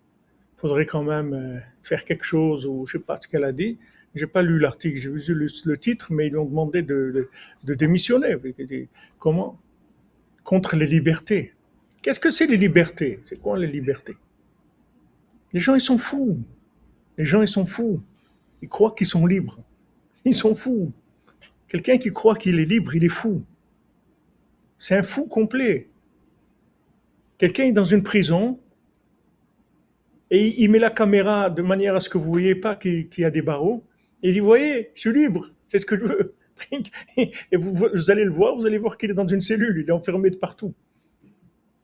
faudrait quand même euh, faire quelque chose ou je sais pas ce qu'elle a dit. J'ai pas lu l'article, j'ai vu le, titre, mais ils lui ont demandé de, de, de démissionner. Comment? Contre les libertés. Qu'est-ce que c'est les libertés? C'est quoi les libertés? Les gens, ils sont fous. Les gens, ils sont fous. Ils croient qu'ils sont libres. Ils sont fous. Quelqu'un qui croit qu'il est libre, il est fou. C'est un fou complet. Quelqu'un est dans une prison et il met la caméra de manière à ce que vous ne voyez pas qu'il y a des barreaux. Et il dit, voyez, je suis libre, fais ce que je veux. Et vous, vous allez le voir, vous allez voir qu'il est dans une cellule, il est enfermé de partout.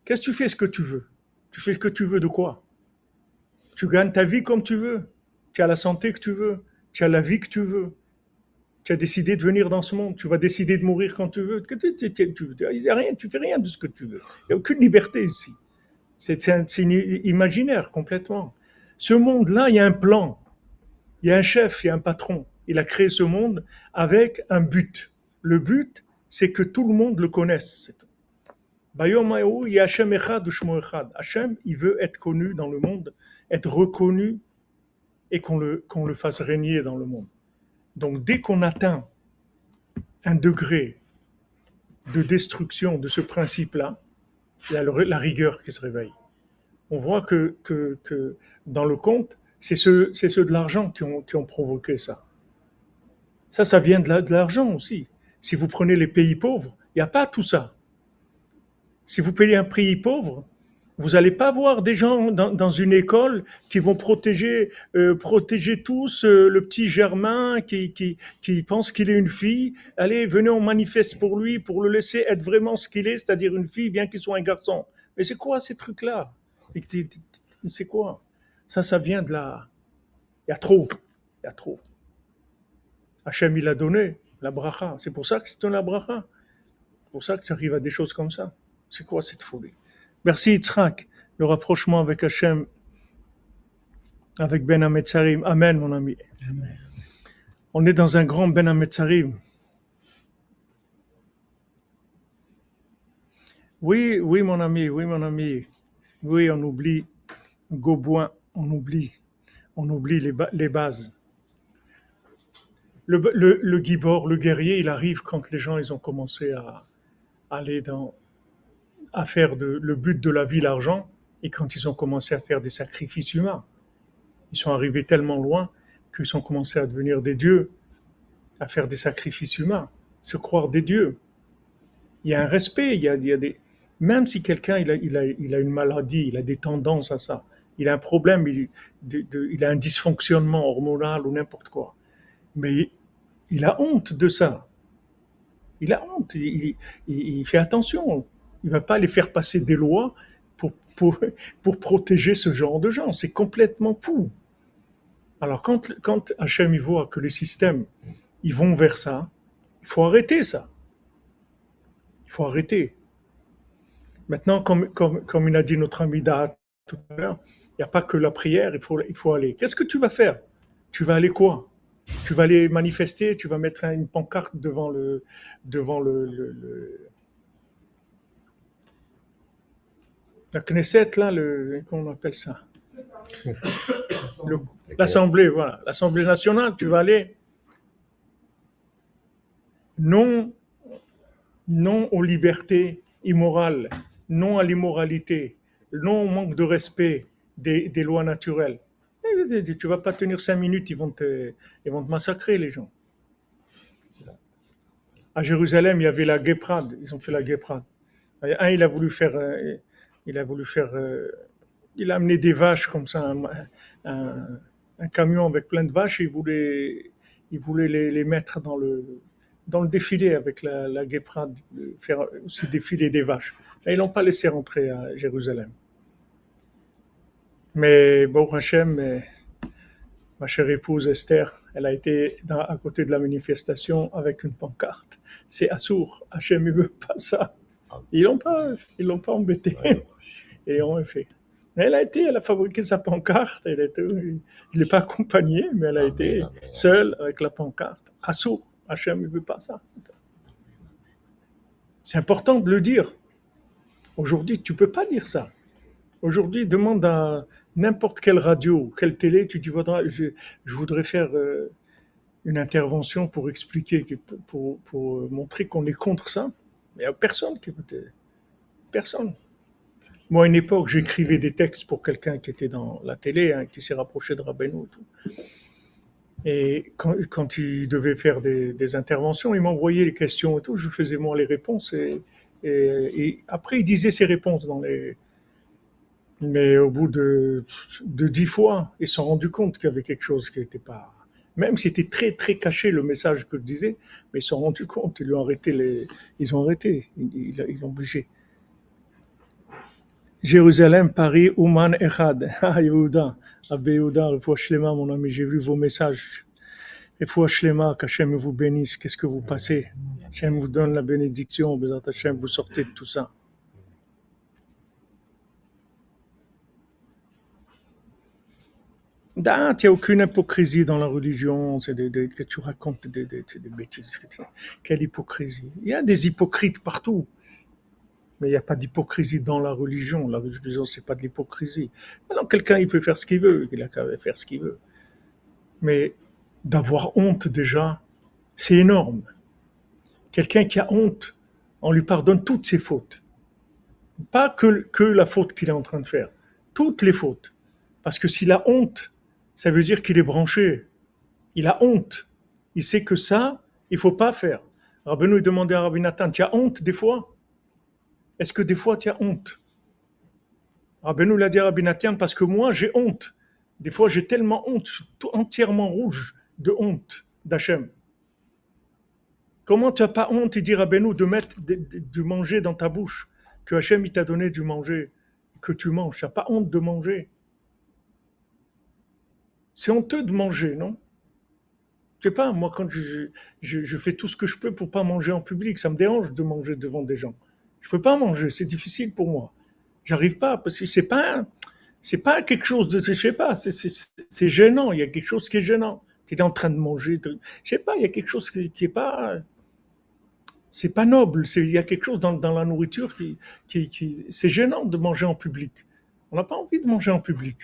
Qu'est-ce que tu fais ce que tu veux? Tu fais ce que tu veux de quoi? Tu gagnes ta vie comme tu veux. Tu as la santé que tu veux. Tu as la vie que tu veux. Tu as décidé de venir dans ce monde. Tu vas décider de mourir quand tu veux. Il n'y a rien, tu fais rien de ce que tu veux. Il n'y a aucune liberté ici. C'est imaginaire complètement. Ce monde-là, il y a un plan. Il y a un chef, il y a un patron. Il a créé ce monde avec un but. Le but, c'est que tout le monde le connaisse. Hachem, il veut être connu dans le monde, être reconnu et qu'on le, qu'on le fasse régner dans le monde. Donc dès qu'on atteint un degré de destruction de ce principe-là, il y a la rigueur qui se réveille. On voit que, que, que dans le conte, c'est ceux, c'est ceux de l'argent qui ont, qui ont provoqué ça. Ça, ça vient de l'argent aussi. Si vous prenez les pays pauvres, il n'y a pas tout ça. Si vous payez un prix pauvre, vous n'allez pas voir des gens dans, une école qui vont protéger, euh, protéger tous euh, le petit Germain qui, qui, pense qu'il est une fille. Allez, venez, on manifeste pour lui, pour le laisser être vraiment ce qu'il est, c'est-à-dire une fille, bien qu'il soit un garçon. Mais c'est quoi ces trucs-là? C'est quoi? Ça, ça vient de là. Il y a trop. Il y a trop. Hachem, il a donné la bracha. C'est pour ça que c'est la bracha. C'est pour ça que ça arrive à des choses comme ça. C'est quoi cette folie? Merci Yitzhak, le rapprochement avec Hachem, avec Ben Ametzarim. Amen, mon ami. On est dans un grand Ben Ametzarim. Oui, oui, mon ami, oui, mon ami. Oui, on oublie Gauboin, on oublie, on oublie les, les bases. Le, le, le Gibor, le guerrier, il arrive quand les gens ils ont commencé à aller dans, à faire de, le but de la vie l'argent et quand ils ont commencé à faire des sacrifices humains. Ils sont arrivés tellement loin qu'ils ont commencé à devenir des dieux, à faire des sacrifices humains, se croire des dieux. Il y a un respect, il y a, des... Même si quelqu'un il a, il, a, il a, une maladie, il a des tendances à ça, il a un problème, il, il a un dysfonctionnement hormonal ou n'importe quoi, mais il a honte de ça. Il a honte, il, il fait attention. Il va pas les faire passer des lois pour, pour, pour protéger ce genre de gens. C'est complètement fou. Alors quand, quand Hachem voit que les systèmes ils vont vers ça, il faut arrêter ça. Il faut arrêter. Maintenant, comme, comme, comme il a dit notre ami Da tout à l'heure, il n'y a pas que la prière, il faut, il faut aller. Qu'est-ce que tu vas faire? Tu vas aller quoi? Tu vas aller manifester, tu vas mettre une pancarte devant le, devant le La Knesset, là, le, comment on appelle ça? L'Assemblée, voilà. L'Assemblée nationale, tu vas aller. Non, non aux libertés immorales, non à l'immoralité, non au manque de respect des, lois naturelles. Tu vas pas tenir cinq minutes, ils vont te, ils vont te massacrer, les gens. À Jérusalem, il y avait la guéprade, ils ont fait la guéprade. Un, il a voulu faire euh, il a voulu faire, euh, il a amené des vaches comme ça, un, camion avec plein de vaches, il voulait, il voulait les, mettre dans le, dans le défilé avec la, la faire aussi défiler des vaches. Là, ils l'ont pas laissé rentrer à Jérusalem. Mais bon, Hachem, ma chère épouse Esther, elle a été à côté de la manifestation avec une pancarte. C'est Assour. Hachem, il veut pas ça. Ils l'ont pas, ils l'ont pas embêté. Et on fait. Elle a été, elle a fabriqué sa pancarte. Elle était, je l'ai pas accompagnée, mais elle a été seule avec la pancarte. Assour. Hachem, il veut pas ça. C'est important de le dire. Aujourd'hui, tu peux pas dire ça. Aujourd'hui, demande à n'importe quelle radio, quelle télé, tu dis, je, je voudrais faire euh, une intervention pour expliquer, pour, pour montrer qu'on est contre ça. Mais il n'y a personne qui peut. Personne. Moi, à une époque, j'écrivais des textes pour quelqu'un qui était dans la télé, hein, qui s'est rapproché de Rabbeinu et. Et quand, quand il devait faire des, interventions, il m'envoyait les questions et tout, je faisais moi les réponses et, et, et après il disait ses réponses dans les. Mais au bout de, de dix fois, ils se sont rendus compte qu'il y avait quelque chose qui n'était pas. Même si c'était très très caché le message que je disais, mais ils se sont rendus compte, ils ont arrêté ils ont arrêté, ils, l'ont obligé. Jérusalem, Paris, Ouman, Echad. Ah, Yehuda, Abbé Yehuda, Shlema, mon ami, j'ai vu vos messages. Refoua Shlema, qu'Hachem vous bénisse. Qu'est-ce que vous passez? Hachem vous donne la bénédiction. Vous sortez de tout ça. Il n'y a aucune hypocrisie dans la religion, c'est que tu racontes des, bêtises. Quelle hypocrisie Il y a des hypocrites partout. Mais il n'y a pas d'hypocrisie dans la religion. La religion, c'est pas de l'hypocrisie. Alors, quelqu'un, il peut faire ce qu'il veut, il a qu'à faire ce qu'il veut. Mais d'avoir honte déjà, c'est énorme. Quelqu'un qui a honte, on lui pardonne toutes ses fautes. Pas que, la faute qu'il est en train de faire, toutes les fautes. Parce que s'il a honte, ça veut dire qu'il est branché. Il a honte. Il sait que ça, il faut pas faire. Rabbeinu demandait à Rabbi Nathan, tu as honte des fois? Est-ce que des fois tu as honte? Rabbeinu l'a dit à Rabbi Nathan parce que moi j'ai honte. Des fois j'ai tellement honte, je suis entièrement rouge de honte d'Hachem. Comment tu n'as pas honte, il dit Rabbeinu, de mettre du manger dans ta bouche, que Hachem t'a donné du manger, que tu manges. Tu n'as pas honte de manger. C'est honteux de manger, non? Je sais pas, moi quand je, je, fais tout ce que je peux pour pas manger en public, ça me dérange de manger devant des gens. Je peux pas manger, c'est difficile pour moi. J'arrive pas parce que c'est pas c'est pas quelque chose de je sais pas, c'est gênant, il y a quelque chose qui est gênant. Tu es en train de manger, de- je sais pas, il y a quelque chose qui, qui est pas c'est pas noble, il y a quelque chose dans, dans la nourriture qui qui, qui c'est gênant de manger en public. On n'a pas envie de manger en public.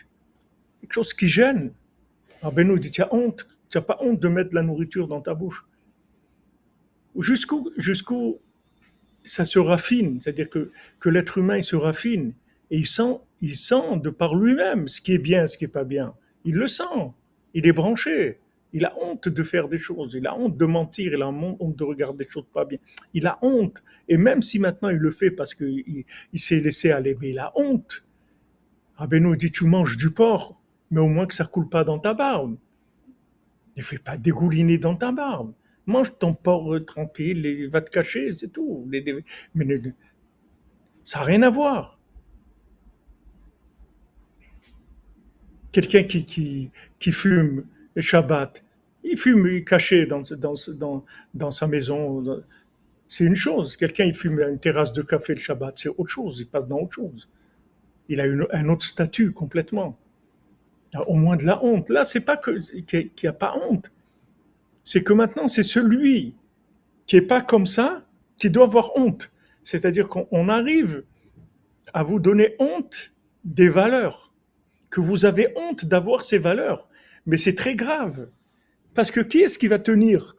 Quelque chose qui gêne. Ah ben dit tu as honte, tu n'as pas honte de mettre de la nourriture dans ta bouche. Jusqu'où jusqu'où ça se raffine, c'est-à-dire que, que l'être humain il se raffine et il sent, il sent de par lui-même ce qui est bien, ce qui est pas bien. Il le sent, il est branché. Il a honte de faire des choses, il a honte de mentir, il a honte de regarder des choses pas bien. Il a honte. Et même si maintenant il le fait parce qu'il il, s'est laissé aller, mais il a honte. Rabbeinu dit tu manges du porc, mais au moins que ça coule pas dans ta barbe. Ne fais pas dégouliner dans ta barbe. Mange ton porc euh, tranquille, et va te cacher, c'est tout. Mais ça n'a rien à voir. Quelqu'un qui, qui, qui fume le Shabbat, il fume caché dans, dans, dans, dans sa maison, c'est une chose. Quelqu'un il fume à une terrasse de café le Shabbat, c'est autre chose, il passe dans autre chose. Il a une- un autre statut complètement. Il y a au moins de la honte. Là, c'est pas qu'il n'y a pas honte, c'est que maintenant c'est celui qui est pas comme ça qui doit avoir honte. C'est-à-dire qu'on on arrive à vous donner honte des valeurs, que vous avez honte d'avoir ces valeurs. Mais c'est très grave. Parce que qui est-ce qui va tenir?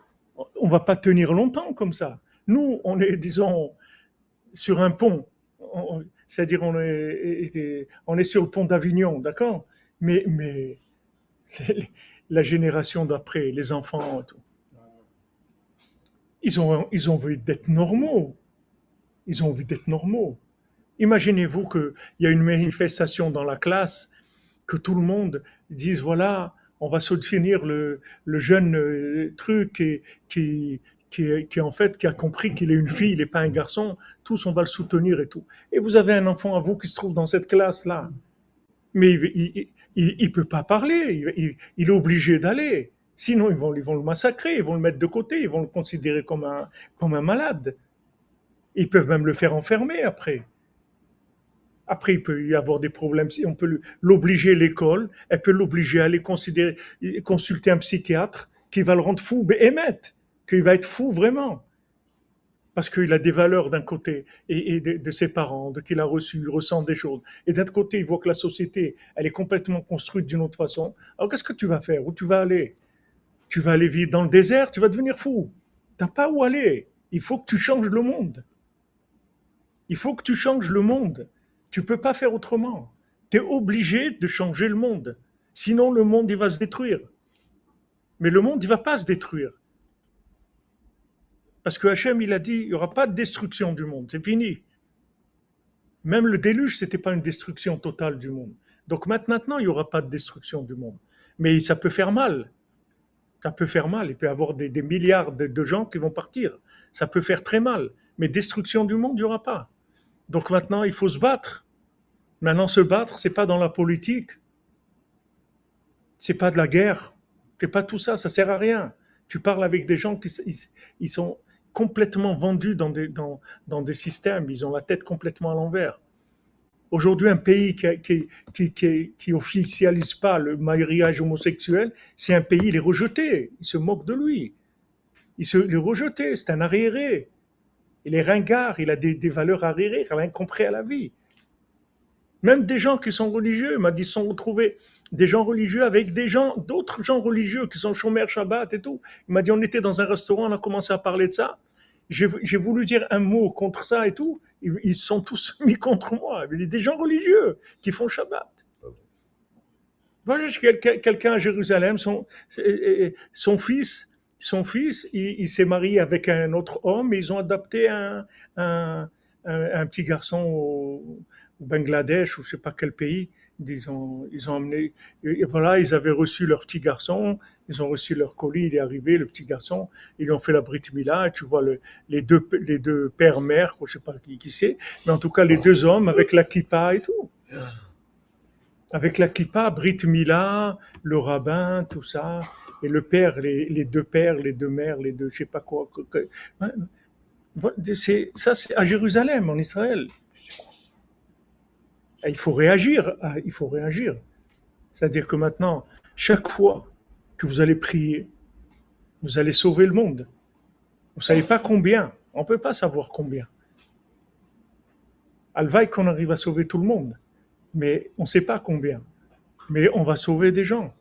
On va pas tenir longtemps comme ça. Nous, on est, disons, sur un pont. On- C'est-à-dire, on on est sur le pont d'Avignon, d'accord? Mais, mais la génération d'après, les enfants, tout, ils ont, ils ont envie d'être normaux. Ils ont envie d'être normaux. Imaginez-vous qu'il y a une manifestation dans la classe, que tout le monde dise voilà, on va soutenir le, le jeune euh, truc qui, qui, qui, en fait qui a compris qu'il est une fille, il n'est pas un garçon. Tous, on va le soutenir et tout. Et vous avez un enfant à vous qui se trouve dans cette classe-là. Mais il ne peut pas parler, il, il est obligé d'aller. Sinon, ils vont, ils vont le massacrer, ils vont le mettre de côté, ils vont le considérer comme un, malade. Ils peuvent même le faire enfermer après. Après, il peut y avoir des problèmes. On peut l'obliger l'école, elle peut l'obliger à aller consulter un psychiatre qui va le rendre fou, émettre, qu'il va être fou vraiment. Parce qu'il a des valeurs d'un côté et, de, ses parents, de qu'il a reçu, il ressent des choses. Et d'un côté, il voit que la société, elle est complètement construite d'une autre façon. Alors qu'est-ce que tu vas faire? Où tu vas aller? Tu vas aller vivre dans le désert, tu vas devenir fou. Tu n'as pas où aller. Il faut que tu changes le monde. Il faut que tu changes le monde. Tu peux pas faire autrement. Tu es obligé de changer le monde. Sinon, le monde, il va se détruire. Mais le monde, il va pas se détruire. Parce que Hachem, il a dit, il n'y aura pas de destruction du monde. C'est fini. Même le déluge, c'était pas une destruction totale du monde. Donc maintenant, il n'y aura pas de destruction du monde. Mais ça peut faire mal. Ça peut faire mal. Il peut y avoir des, milliards de, gens qui vont partir. Ça peut faire très mal. Mais destruction du monde, il n'y aura pas. Donc maintenant, il faut se battre. Maintenant, se battre, c'est pas dans la politique. C'est pas de la guerre. C'est pas tout ça, ça sert à rien. Tu parles avec des gens qui ils, sont complètement vendus dans des, dans, dans des systèmes, ils ont la tête complètement à l'envers. Aujourd'hui, un pays qui, qui, qui, qui, officialise pas le mariage homosexuel, c'est un pays, il est rejeté. Il se moque de lui. Il, se, il est rejeté, c'est un arriéré. Il est ringard, il a des, valeurs arriérées, il a incompris à la vie. Même des gens qui sont religieux, m'a dit, sont retrouvés des gens religieux avec des gens, d'autres gens religieux qui sont chômeurs Shabbat et tout. Il m'a dit, on était dans un restaurant, on a commencé à parler de ça. J'ai voulu dire un mot contre ça et tout. Ils sont tous mis contre moi. Il y a des gens religieux qui font Shabbat. Voilà, quelqu'un à Jérusalem, son, fils, son fils, il, s'est marié avec un autre homme et ils ont adopté un, petit garçon au, Bangladesh ou je sais pas quel pays. Ils ont, ils ont et voilà, ils avaient reçu leur petit garçon, ils ont reçu leur colis, il est arrivé, le petit garçon, ils ont fait la Brit Mila, tu vois le, les deux, les deux pères, mères, je sais pas qui, qui c'est, mais en tout cas les deux hommes avec la kippa et tout. Avec la kippa, Brit Mila, le rabbin, tout ça et le père, les, deux pères, les deux mères, les deux, je sais pas quoi. C'est, ça, c'est à Jérusalem, en Israël. Il faut réagir, ah, il faut réagir. C'est-à-dire que maintenant, chaque fois que vous allez prier, vous allez sauver le monde. Vous savez pas combien, on peut pas savoir combien. Alvaï qu'on arrive à sauver tout le monde, mais on ne sait pas combien. Mais on va sauver des gens.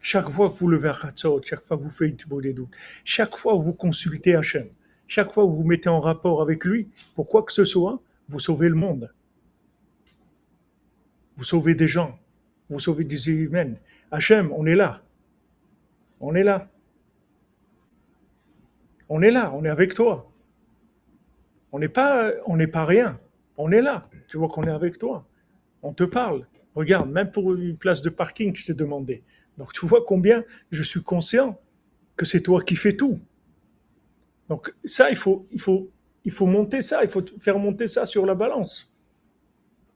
Chaque fois que vous levez un chatzot, chaque fois que vous faites des doutes, chaque fois que vous consultez Hachem, chaque fois que vous vous mettez en rapport avec lui, pour quoi que ce soit, vous sauvez le monde. Vous sauvez des gens. Vous sauvez des humaines. Hachem, on est là. On est là. On est là, on est avec toi. On n'est pas, on n'est pas rien. On est là. Tu vois qu'on est avec toi. On te parle. Regarde, même pour une place de parking, je t'ai demandé. Donc tu vois combien je suis conscient que c'est toi qui fais tout. Donc ça, il faut, il faut, il faut monter ça, il faut faire monter ça sur la balance.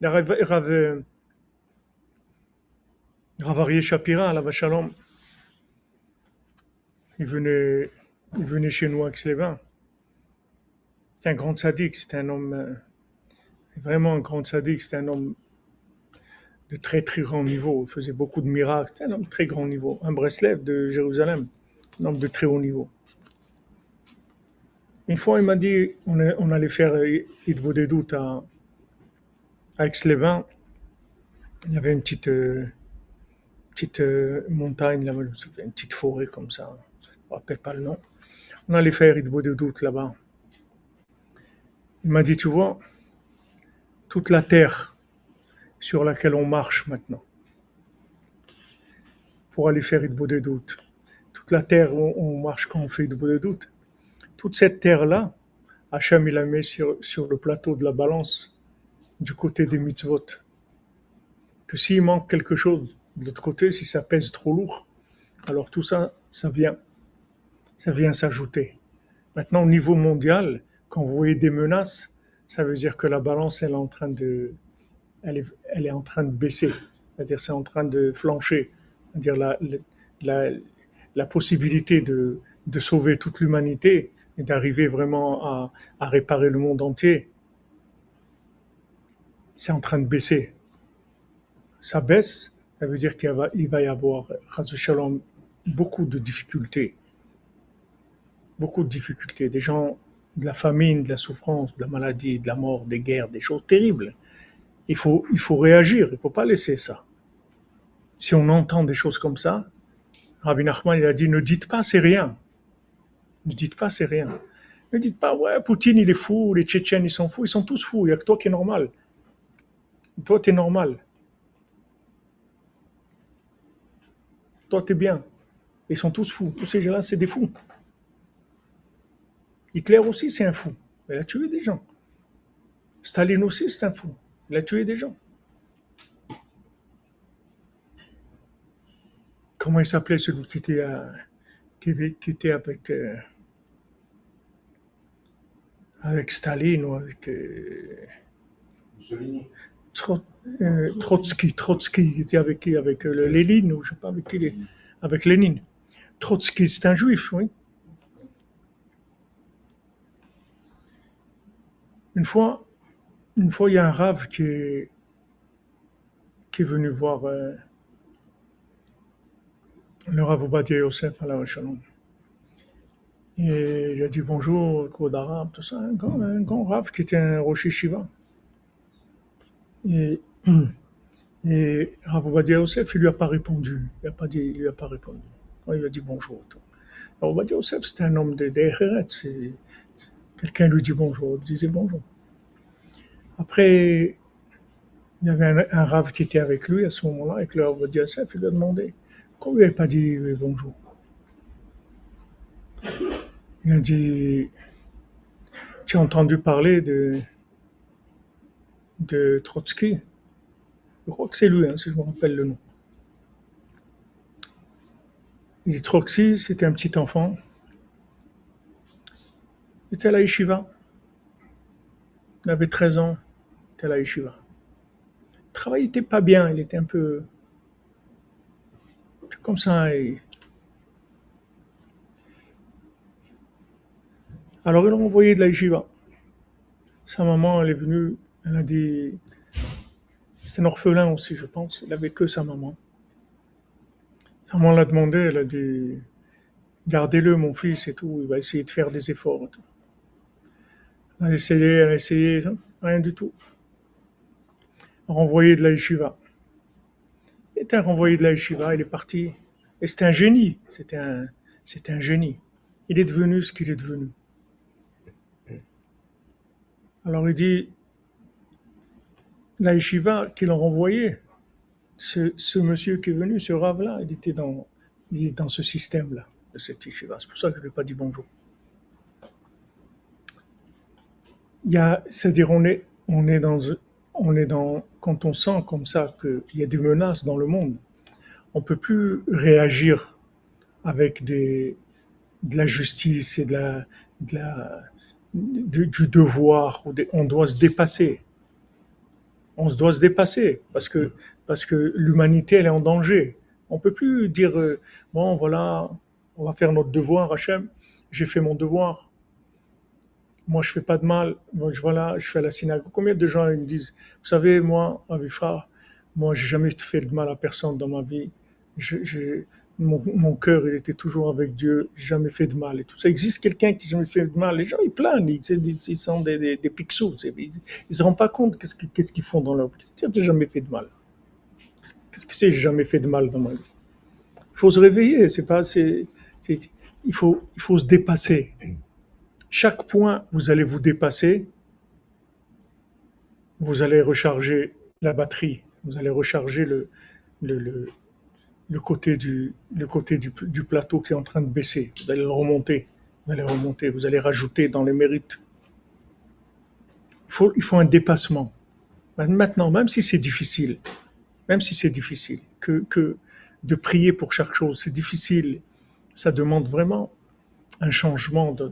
Rav Ravarié Shapira, la Vachalom, il venait, il venait chez nous à Aix-les-Bains. C'est un grand sadique, c'est un homme, euh, vraiment un grand sadique, c'est un homme de très très grand niveau. Il faisait beaucoup de miracles. C'était un homme de très grand niveau. Un Breslev de Jérusalem, un homme de très haut niveau. Une fois, il m'a dit on, allait faire Idvo des doutes à, à Aix-les-Bains. Il y avait une petite, euh, petite euh, montagne là une petite forêt comme ça. Je ne me rappelle pas le nom. On allait faire Idvo des doutes là-bas. Il m'a dit tu vois, toute la terre sur laquelle on marche maintenant pour aller faire Idbo de doute. Toute la terre où on marche quand on fait Idbo de doute, toute cette terre-là, Hachem il la met sur, sur le plateau de la balance du côté des mitzvot. Que s'il manque quelque chose de l'autre côté, si ça pèse trop lourd, Alors tout ça, ça vient, ça vient s'ajouter. Maintenant, au niveau mondial, quand vous voyez des menaces, ça veut dire que la balance, elle est en train de, elle est, elle est en train de baisser. C'est-à-dire, c'est en train de flancher. C'est-à-dire, la, la, possibilité de, sauver toute l'humanité et d'arriver vraiment à réparer le monde entier, c'est en train de baisser. Ça baisse, ça veut dire qu'il va, il va y avoir, shalom, beaucoup de difficultés. Beaucoup de difficultés. Des gens, de la famine, de la souffrance, de la maladie, de la mort, des guerres, des choses terribles. Il faut, il faut réagir, il ne faut pas laisser ça. Si on entend des choses comme ça, Rabbi Nachman, il a dit, ne dites pas c'est rien. Ne dites pas c'est rien. Ne dites pas, ouais, Poutine, il est fou, les Tchétchènes, ils sont fous, ils sont tous fous, il n'y a que toi qui es normal. Toi, tu es normal. Toi, tu es bien. Ils sont tous fous. Tous ces gens-là, c'est des fous. Hitler aussi, c'est un fou. Il a tué des gens. Staline aussi, c'est un fou. Il a tué des gens. Comment il s'appelait celui qui était, avec, euh, avec Staline ou avec. Euh, Mussolini. Euh, Trotsky, Trotsky, il était avec qui Avec Lénine, ou je sais pas avec qui Avec Lénine. Trotsky, c'est un juif, oui. Une fois, une fois, il y a un rave qui est, venu voir euh, le Rav Obadiah Yosef à la Shalom. Et il a dit bonjour, tout ça, un grand, un grand Rav qui était un Rosh Shiva. Et, et Rav Yosef, il lui a pas répondu. Il a pas dit, il lui a pas répondu. il lui a dit bonjour. Rav Yosef, c'était un homme de, de Quelqu'un lui dit bonjour, il disait bonjour. Après, il y avait un, un Rav qui était avec lui à ce moment-là, avec le Rav Yosef, il lui a demandé pourquoi vous n'avez pas dit bonjour? Il a dit Tu as entendu parler de, de Trotsky Je crois que c'est lui, hein, si je me rappelle le nom. Il dit Trotsky, c'était un petit enfant. Il était à la yeshiva. Il avait 13 ans. Il était à la yeshiva. Le travail n'était pas bien, il était un peu comme ça. Alors, ils l'ont envoyé de la yeshiva. Sa maman, elle est venue, elle a dit, c'est un orphelin aussi, je pense. Il avait que sa maman. Sa maman l'a demandé, elle a dit, gardez-le, mon fils, et tout. Il va essayer de faire des efforts. Elle a essayé, elle a essayé, rien du tout. Renvoyé de la yeshiva. Il était renvoyé de la yeshiva, il est parti. Et c'était un génie, c'était c'était un génie. Il est devenu ce qu'il est devenu. Alors il dit, la yeshiva qu'ils l'ont renvoyé, ce, monsieur qui est venu, ce rave-là, il était dans, il est dans ce système-là, de cette yeshiva. C'est pour ça que je ne lui ai pas dit bonjour. C'est-à-dire on est, on est dans, on est dans, quand on sent comme ça qu'il y a des menaces dans le monde, on peut plus réagir avec de la justice et de la, du devoir. On doit se dépasser. On se doit se dépasser parce que parce que l'humanité elle est en danger. On peut plus dire euh, bon voilà on va faire notre devoir Hachem. J'ai fait mon devoir moi je fais pas de mal, moi je, voilà, je fais la synagogue. Combien de gens ils me disent, vous savez, moi, Avifra, moi j'ai jamais fait de mal à personne dans ma vie. Mon, cœur, il était toujours avec Dieu, jamais fait de mal et tout ça. existe quelqu'un qui jamais fait de mal. Les gens, ils plaignent, ils, ils sont des, des, des pixels, ils, ne se rendent pas compte qu'est-ce qu'ils font dans leur vie. J'ai jamais fait de mal. Qu'est-ce que c'est, jamais fait de mal dans ma vie? Il faut se réveiller, c'est pas, il faut, se dépasser. Chaque point, vous allez vous dépasser, vous allez recharger la batterie, vous allez recharger le, côté, du, le côté du, du, plateau qui est en train de baisser. Vous allez le remonter, vous allez remonter, vous allez rajouter dans les mérites. Il faut, il faut un dépassement. Maintenant, même si c'est difficile, même si c'est difficile, que, que, de prier pour chaque chose. C'est difficile. Ça demande vraiment un changement dans,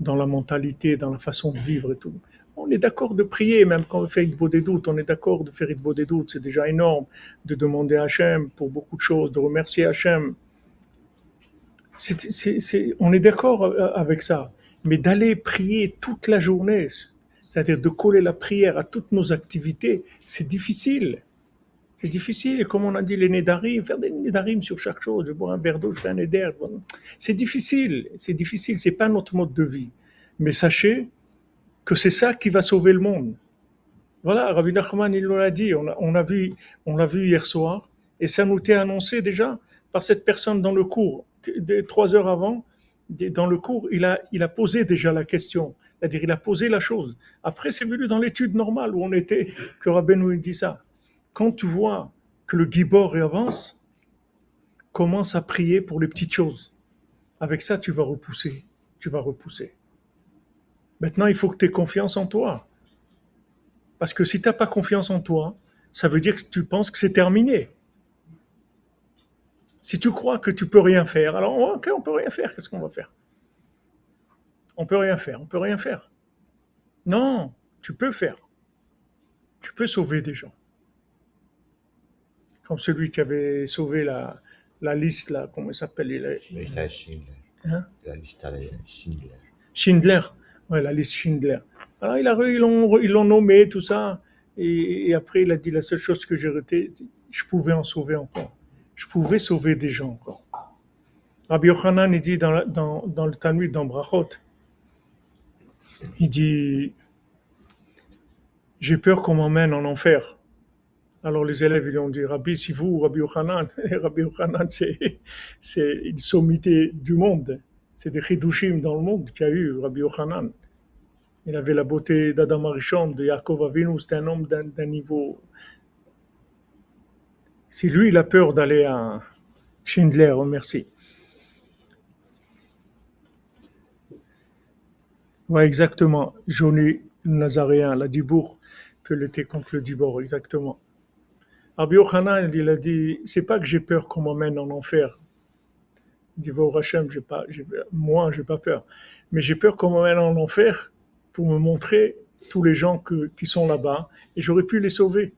dans la mentalité, dans la façon de vivre et tout. On est d'accord de prier, même quand on fait Idbo des doutes, on est d'accord de faire Idbo des doutes, c'est déjà énorme, de demander à Hachem pour beaucoup de choses, de remercier Hachem. on est d'accord avec ça, mais d'aller prier toute la journée, c'est-à-dire de coller la prière à toutes nos activités, c'est difficile. C'est difficile, comme on a dit les nédarim, faire des nédarim sur chaque chose, je bois un verre d'eau, je fais un néder. C'est difficile, c'est difficile, c'est pas notre mode de vie. Mais sachez que c'est ça qui va sauver le monde. Voilà, Rabbi Nachman, il nous l'a dit, on a, on a vu, on l'a vu hier soir, et ça nous était annoncé déjà par cette personne dans le cours, trois heures avant, dans le cours, il a, il a posé déjà la question, c'est-à-dire il a posé la chose. Après, c'est venu dans l'étude normale où on était, que Rabbi nous dit ça quand tu vois que le Gibor avance, commence à prier pour les petites choses. Avec ça, tu vas repousser. Tu vas repousser. Maintenant, il faut que tu aies confiance en toi. Parce que si tu n'as pas confiance en toi, ça veut dire que tu penses que c'est terminé. Si tu crois que tu peux rien faire, alors ok, on peut rien faire, qu'est-ce qu'on va faire? On peut rien faire, on peut rien faire. Non, tu peux faire. Tu peux sauver des gens comme celui qui avait sauvé la, la liste, là, comment il s'appelle? La Schindler. Hein? La liste Schindler. Schindler, ouais, la liste Schindler. Alors il a, ils l'ont nommé, tout ça, et, après il a dit la seule chose que j'ai retenu, je pouvais en sauver encore. Je pouvais sauver des gens encore. Rabbi Yochanan, il dit dans, dans, dans le Talmud, dans Brachot, il dit J'ai peur qu'on m'emmène en enfer. Alors les élèves ils ont dit Rabbi, si vous, Rabbi Yochanan, Rabbi Yochanan c'est une sommité du monde, c'est des chidushim dans le monde qu'il a eu, Rabbi Yochanan. Il avait la beauté d'Adam Arishon, de Yaakov Avinu, c'était un homme d'un, niveau. Si lui il a peur d'aller à Schindler, oh merci. Oui, exactement. Johnny Nazaréen, la Dibourg, peut lutter contre le Dibor, exactement. Rabbi Yochanan, il a dit, c'est pas que j'ai peur qu'on m'emmène en enfer. Bon, Hachem, j'ai pas, moi, j'ai pas peur. Mais j'ai peur qu'on m'emmène en enfer pour me montrer tous les gens qui sont là-bas et j'aurais pu les sauver.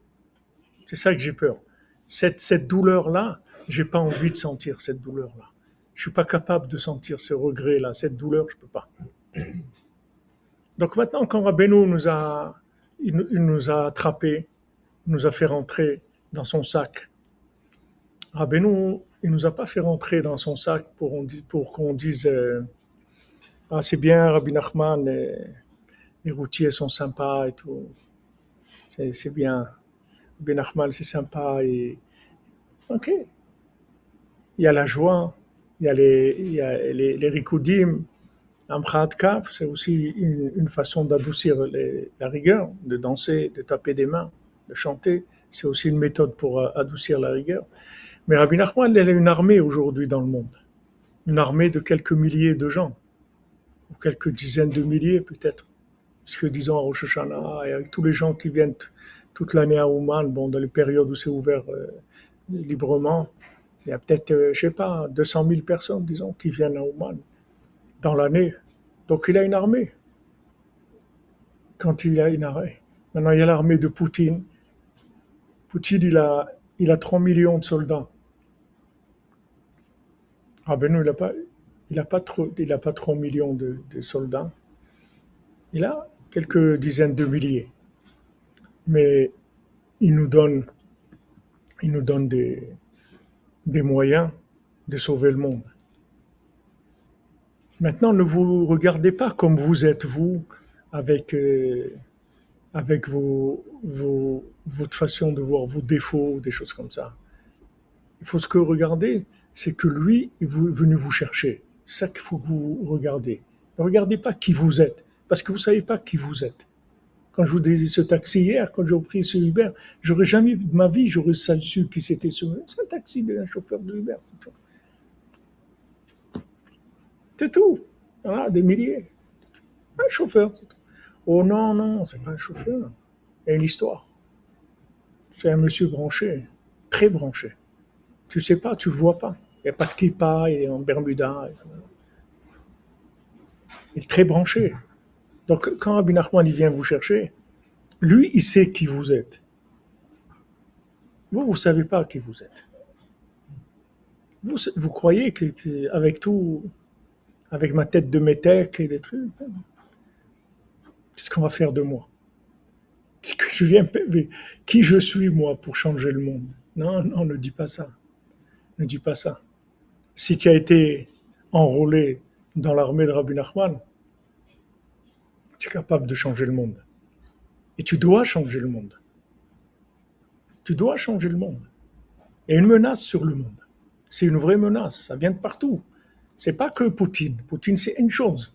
C'est ça que j'ai peur. Cette, cette douleur-là, j'ai pas envie de sentir cette douleur-là. Je suis pas capable de sentir ce regret-là, cette douleur, je peux pas. Donc maintenant, quand Rabbeinu nous a, il, nous a attrapés, nous a fait rentrer dans son sac. Rabbeinu, il nous a pas fait rentrer dans son sac pour, qu'on dise euh, Ah, c'est bien, Rabbi Nachman, les, routiers sont sympas et tout. C'est bien. Rabbi Nachman, c'est sympa. Et... Ok. Il y a la joie, il y a les, il y les, rikoudim. Kaf, c'est aussi une, une façon d'adoucir la rigueur, de danser, de taper des mains, de chanter. C'est aussi une méthode pour euh, adoucir la rigueur. Mais Rabbi Nachman, elle a une armée aujourd'hui dans le monde. Une armée de quelques milliers de gens. Ou quelques dizaines de milliers peut-être. Ce que disons à Rosh Hashanah, avec tous les gens qui viennent toute l'année à Ouman, bon, dans les périodes où c'est ouvert euh, librement, il y a peut-être, euh, je sais pas, 200 000 personnes, disons, qui viennent à Ouman dans l'année. Donc il a une armée. Quand il a une armée. Maintenant, il y a l'armée de Poutine Poutine, il a, il a 3 millions de soldats. Ah ben il n'a pas, il a pas, trop, il a pas 3 millions de, soldats. Il a quelques dizaines de milliers. Mais il nous donne, il nous donne des, des moyens de sauver le monde. Maintenant, ne vous regardez pas comme vous êtes, vous, avec euh, avec vos, vos, votre façon de voir vos défauts, des choses comme ça. Il faut ce que regarder, c'est que lui est venu vous chercher. C'est ça qu'il faut que vous regardez. Ne regardez pas qui vous êtes, parce que vous savez pas qui vous êtes. Quand je vous disais ce taxi hier, quand j'ai pris ce Uber, j'aurais jamais de ma vie, j'aurais su qui c'était ce. C'est un taxi un chauffeur de Uber, c'est tout. C'est tout. Voilà, des milliers. Un chauffeur. Oh non, non, c'est pas un chauffeur. Une histoire. C'est un monsieur branché, très branché. Tu sais pas, tu le vois pas. Il n'y a pas de kippa, il est en Bermuda. Il est très branché. Donc, quand Rabbi Nachman il vient vous chercher, lui, il sait qui vous êtes. Vous, vous ne savez pas qui vous êtes. Vous, vous croyez que, avec tout, avec ma tête de métèque et des trucs, qu'est-ce qu'on va faire de moi? Qui je suis moi pour changer le monde? Non, non, ne dis pas ça. Ne dis pas ça. Si tu as été enrôlé dans l'armée de Rabbi Nachman, tu es capable de changer le monde. Et tu dois changer le monde. Tu dois changer le monde. A une menace sur le monde. C'est une vraie menace. Ça vient de partout. C'est pas que Poutine. Poutine, c'est une chose.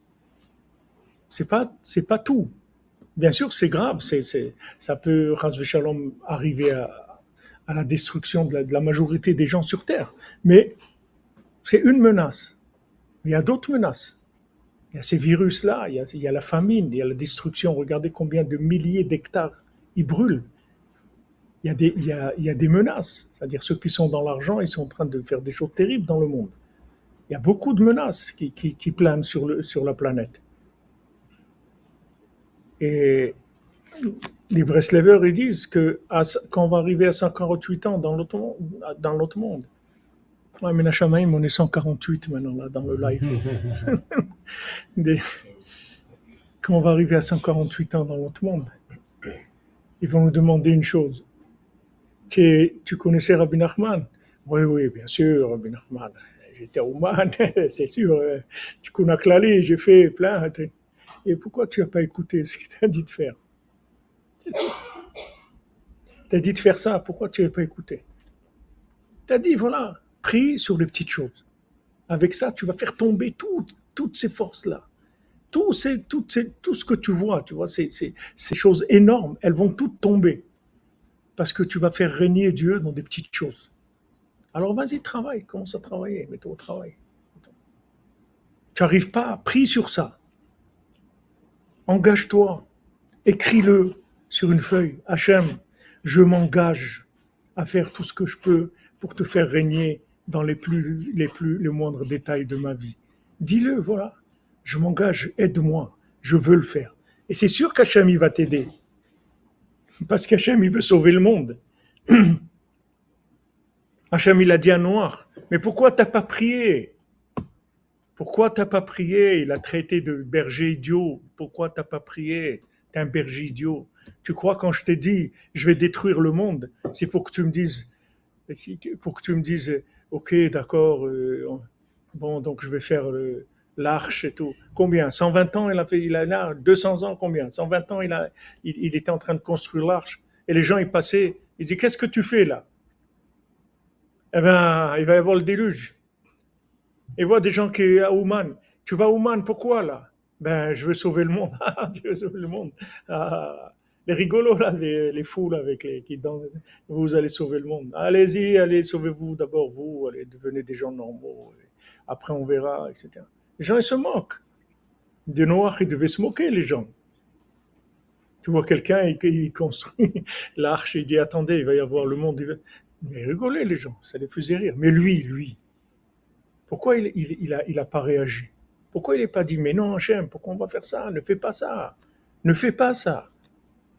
C'est pas, c'est pas tout. Bien sûr, c'est grave. Ça peut, Shalom, arriver à, à, la destruction de la, de la majorité des gens sur Terre. Mais c'est une menace. Il y a d'autres menaces. Il y a ces virus-là, il, il, y a la famine, il y a la destruction. Regardez combien de milliers d'hectares ils brûlent. Il y a des, menaces. C'est-à-dire ceux qui sont dans l'argent, ils sont en train de faire des choses terribles dans le monde. Il y a beaucoup de menaces qui, planent sur, la planète. Et les Breslevers, ils disent que quand on va arriver à 148 ans dans l'autre monde, Ouais, mais on est 148 maintenant là dans le live. Quand on va arriver à 148 ans dans l'autre monde, ils vont nous demander une chose. Tu, tu connaissais Rabbi Nachman? Oui, oui, bien sûr, Rabbi Nachman. J'étais à Ouman, c'est sûr. Tu connais Klali, j'ai fait plein. Et pourquoi tu n'as pas écouté ce qu'il t'a dit de faire? Tu as dit de faire ça, pourquoi tu n'as pas écouté? Tu as dit, voilà, prie sur les petites choses. Avec ça, tu vas faire tomber toutes, toutes ces forces-là. Tout, tout, tout ce que tu vois, tu vois, ces, ces, choses énormes, elles vont toutes tomber. Parce que tu vas faire régner Dieu dans des petites choses. Alors vas-y, travaille, commence à travailler, mets-toi au travail. Tu n'arrives pas, prie sur ça. Engage-toi, écris-le sur une feuille. Hachem, je m'engage à faire tout ce que je peux pour te faire régner dans les plus, les plus, les moindres détails de ma vie. Dis-le, voilà. Je m'engage, aide-moi. Je veux le faire. Et c'est sûr qu'Hachem, il va t'aider. Parce qu'Hachem, il veut sauver le monde. Hachem, il a dit à Noir, mais pourquoi t'as pas prié? Pourquoi t'as pas prié? Il a traité de berger idiot. Pourquoi t'as pas prié? T'es un berger idiot. Tu crois quand je t'ai dit, je vais détruire le monde, c'est pour que tu me dises, pour que tu me dises, Ok, d'accord. Euh, bon, donc je vais faire l'arche et tout. Combien? 120 ans il a fait, il a là, 200 ans, combien? 120 ans il était en train de construire l'arche. Et les gens, ils passaient, ils disent, qu'est-ce que tu fais là? Eh bien, il va y avoir le déluge. Et voit des gens qui à Ouman. Tu vas à Ouman, pourquoi là? Ben, je veux sauver le monde. tu veux sauver le monde. Ah, les rigolos, là, les, fous, avec les, qui vous allez sauver le monde. Allez-y, allez, sauvez-vous d'abord, vous, allez, devenez des gens normaux. Après, on verra, etc. Les gens, ils se moquent. De Noir, ils devaient se moquer, les gens. Tu vois quelqu'un, il, construit l'arche, il dit, attendez, il va y avoir le monde. Mais rigolez, les gens, ça les faisait rire. Mais lui, lui, pourquoi il, il, a, il a pas réagi? Pourquoi il n'est pas dit, mais non, Hachem, pourquoi on va faire ça? Ne fais pas ça. Ne fais pas ça.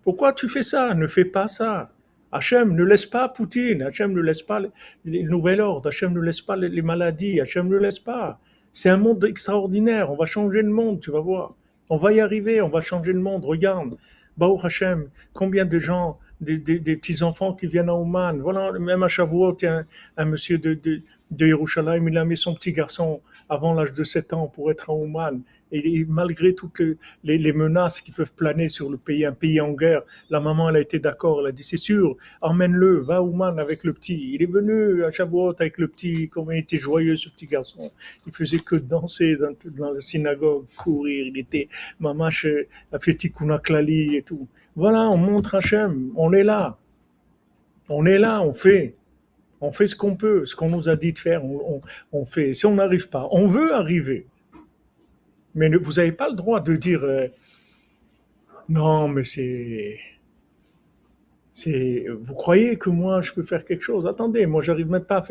Pourquoi tu fais ça? Ne fais pas ça. Hachem ne laisse pas Poutine, Hachem ne laisse pas les nouvel ordre, Hachem ne laisse pas les maladies, Hachem ne laisse pas. C'est un monde extraordinaire, on va changer le monde, tu vas voir. On va y arriver, on va changer le monde, regarde. Baou Hachem, combien de gens, des, petits-enfants qui viennent à Ouman, voilà, même à Shavuot, a un, monsieur de, de, Yerushalayim, il a mis son petit garçon avant l'âge de 7 ans pour être à Ouman. Et malgré toutes les, menaces qui peuvent planer sur le pays, un pays en guerre, la maman, elle a été d'accord. Elle a dit, c'est sûr, emmène-le, va Ouman avec le petit. Il est venu à Shavuot avec le petit, comme il était joyeux, ce petit garçon. Il faisait que danser dans, la synagogue, courir. Il était, maman, a fait tikkun klali et tout. Voilà, on montre Hachem, on est là. On est là, on fait. On fait ce qu'on peut, ce qu'on nous a dit de faire, on fait. Si on n'arrive pas, on veut arriver. Mais vous n'avez pas le droit de dire euh, non, mais c'est C'est, vous croyez que moi je peux faire quelque chose? Attendez, moi j'arrive même pas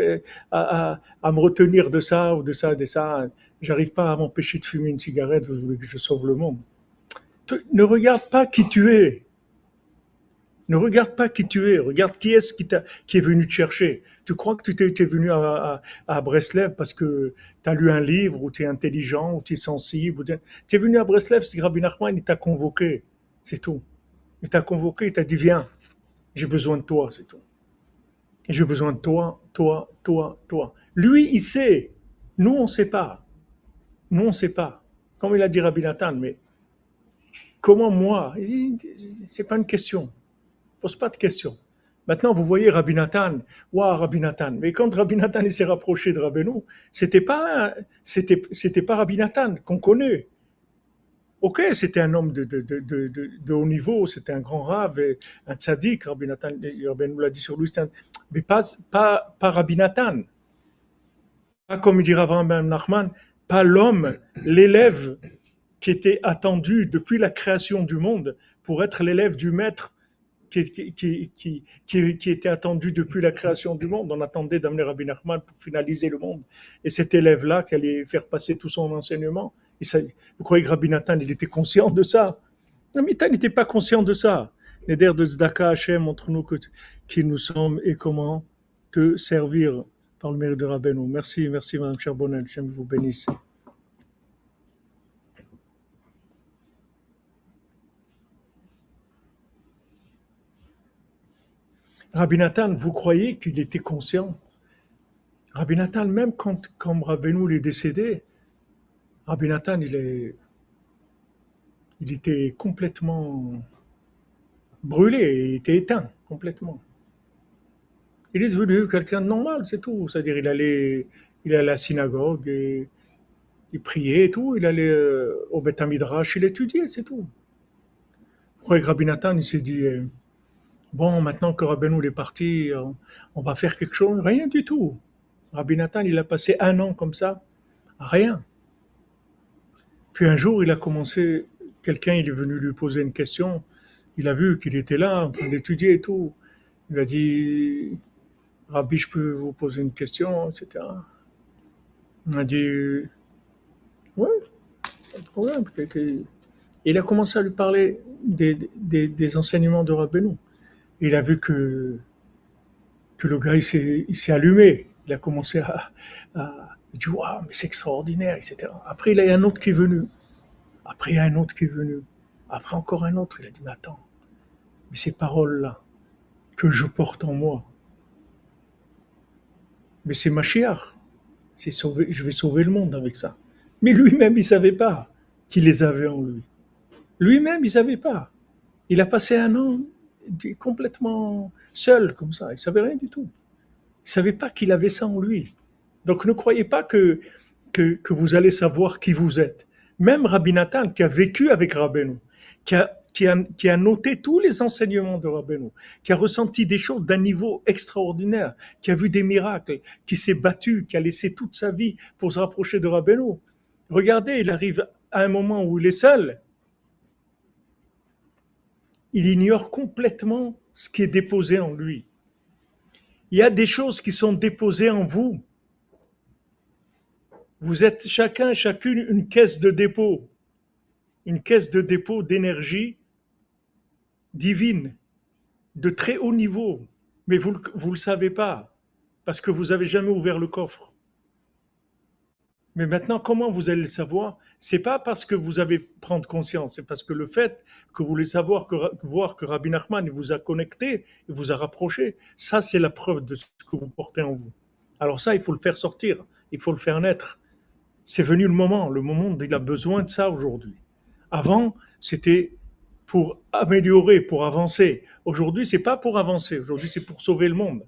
à, à, me retenir de ça ou de ça, de ça. J'arrive pas à m'empêcher de fumer une cigarette. Vous voulez que je sauve le monde Ne regarde pas qui tu es. Ne regarde pas qui tu es. Regarde qui est-ce qui, qui est venu te chercher. Tu crois que tu t'es venu à, à, à, Breslev parce que tu as lu un livre ou tu es intelligent ou tu es sensible. Tu es venu à Breslev parce que Rabbi Nachman t'a convoqué. C'est tout. Il t'a convoqué, il t'a dit viens. J'ai besoin de toi, c'est tout. J'ai besoin de toi, toi, toi, toi. Lui, il sait. Nous, on ne sait pas. Nous, on ne sait pas. Comme il a dit Rabbi Nathan, mais comment moi C'est pas une question. Pose pas de question. Maintenant, vous voyez Rabbi Nathan, waouh, Rabbi Nathan. Mais quand Rabbi Nathan s'est rapproché de Rabbeinu, c'était pas, c'était, c'était pas Rabbi Nathan qu'on connaît. Ok, c'était un homme de, de, de, de, haut niveau, c'était un grand rave, un tzaddik, Rabbi Nathan, nous l'a dit sur lui, mais pas, pas, pas Rabbi Nathan. Pas comme il dit Rav Ben Nachman, pas l'homme, l'élève qui était attendu depuis la création du monde pour être l'élève du maître qui, était attendu depuis la création du monde. On attendait d'amener Rabbi Nachman pour finaliser le monde. Et cet élève-là qui allait faire passer tout son enseignement, vous croyez que Rabbi Nathan, il était conscient de ça? Rabbi Nathan n'était pas conscient de ça. Neder de Zdaka Hashem montre-nous que, qui nous sommes et comment te servir par le mérite de Rabbeinu. Merci, merci Madame Charbonnel, J'aime vous bénisse. Rabbi Nathan, vous croyez qu'il était conscient? Rabbi Nathan, même quand, quand Rabbeinu est décédé, Rabbi Nathan, il, était complètement brûlé, il était éteint complètement. Il est devenu quelqu'un de normal, c'est tout. C'est-à-dire, il allait, il allait à la synagogue, il priait et tout. Il allait euh, au Beth Midrash, il étudiait, c'est tout. Pourquoi Rabbi Nathan, il s'est dit, euh, bon, maintenant que Rabbeinu est parti, on, va faire quelque chose Rien du tout. Rabbi Nathan, il a passé un an comme ça, rien. Puis un jour, il a commencé, quelqu'un il est venu lui poser une question, il a vu qu'il était là en train d'étudier et tout. Il a dit, Rabbi, je peux vous poser une question, etc. Il a dit, ouais, pas de problème. Il a commencé à lui parler des, des, enseignements de Rabbeinu. Il a vu que, que le gars, il s'est allumé. Il a commencé à, à dit, waouh, mais c'est extraordinaire, etc. Après, il y a un autre qui est venu. Après, il y a un autre qui est venu. Après, encore un autre. Il a dit, mais attends, mais ces paroles-là que je porte en moi, mais c'est ma C'est sauver, je vais sauver le monde avec ça. Mais lui-même, il ne savait pas qu'il les avait en lui. Lui-même, il savait pas. Il a passé un an complètement seul comme ça. Il savait rien du tout. Il savait pas qu'il avait ça en lui. Donc ne croyez pas que, que, vous allez savoir qui vous êtes. Même Rabbi Nathan, qui a vécu avec Rabbeinu, qui a, qui, a, qui a noté tous les enseignements de Rabbeinu, qui a ressenti des choses d'un niveau extraordinaire, qui a vu des miracles, qui s'est battu, qui a laissé toute sa vie pour se rapprocher de Rabbeinu. Regardez, il arrive à un moment où il est seul. Il ignore complètement ce qui est déposé en lui. Il y a des choses qui sont déposées en vous vous êtes chacun, chacune une caisse de dépôt, une caisse de dépôt d'énergie divine, de très haut niveau, mais vous ne le savez pas, parce que vous n'avez jamais ouvert le coffre. Mais maintenant, comment vous allez le savoir? C'est pas parce que vous avez prendre conscience, c'est parce que le fait que vous voulez savoir que, voir que Rabbi Nachman vous a connecté, et vous a rapproché, ça c'est la preuve de ce que vous portez en vous. Alors ça, il faut le faire sortir, il faut le faire naître c'est venu le moment. Le moment, il a besoin de ça aujourd'hui. Avant, c'était pour améliorer, pour avancer. Aujourd'hui, c'est pas pour avancer. Aujourd'hui, c'est pour sauver le monde.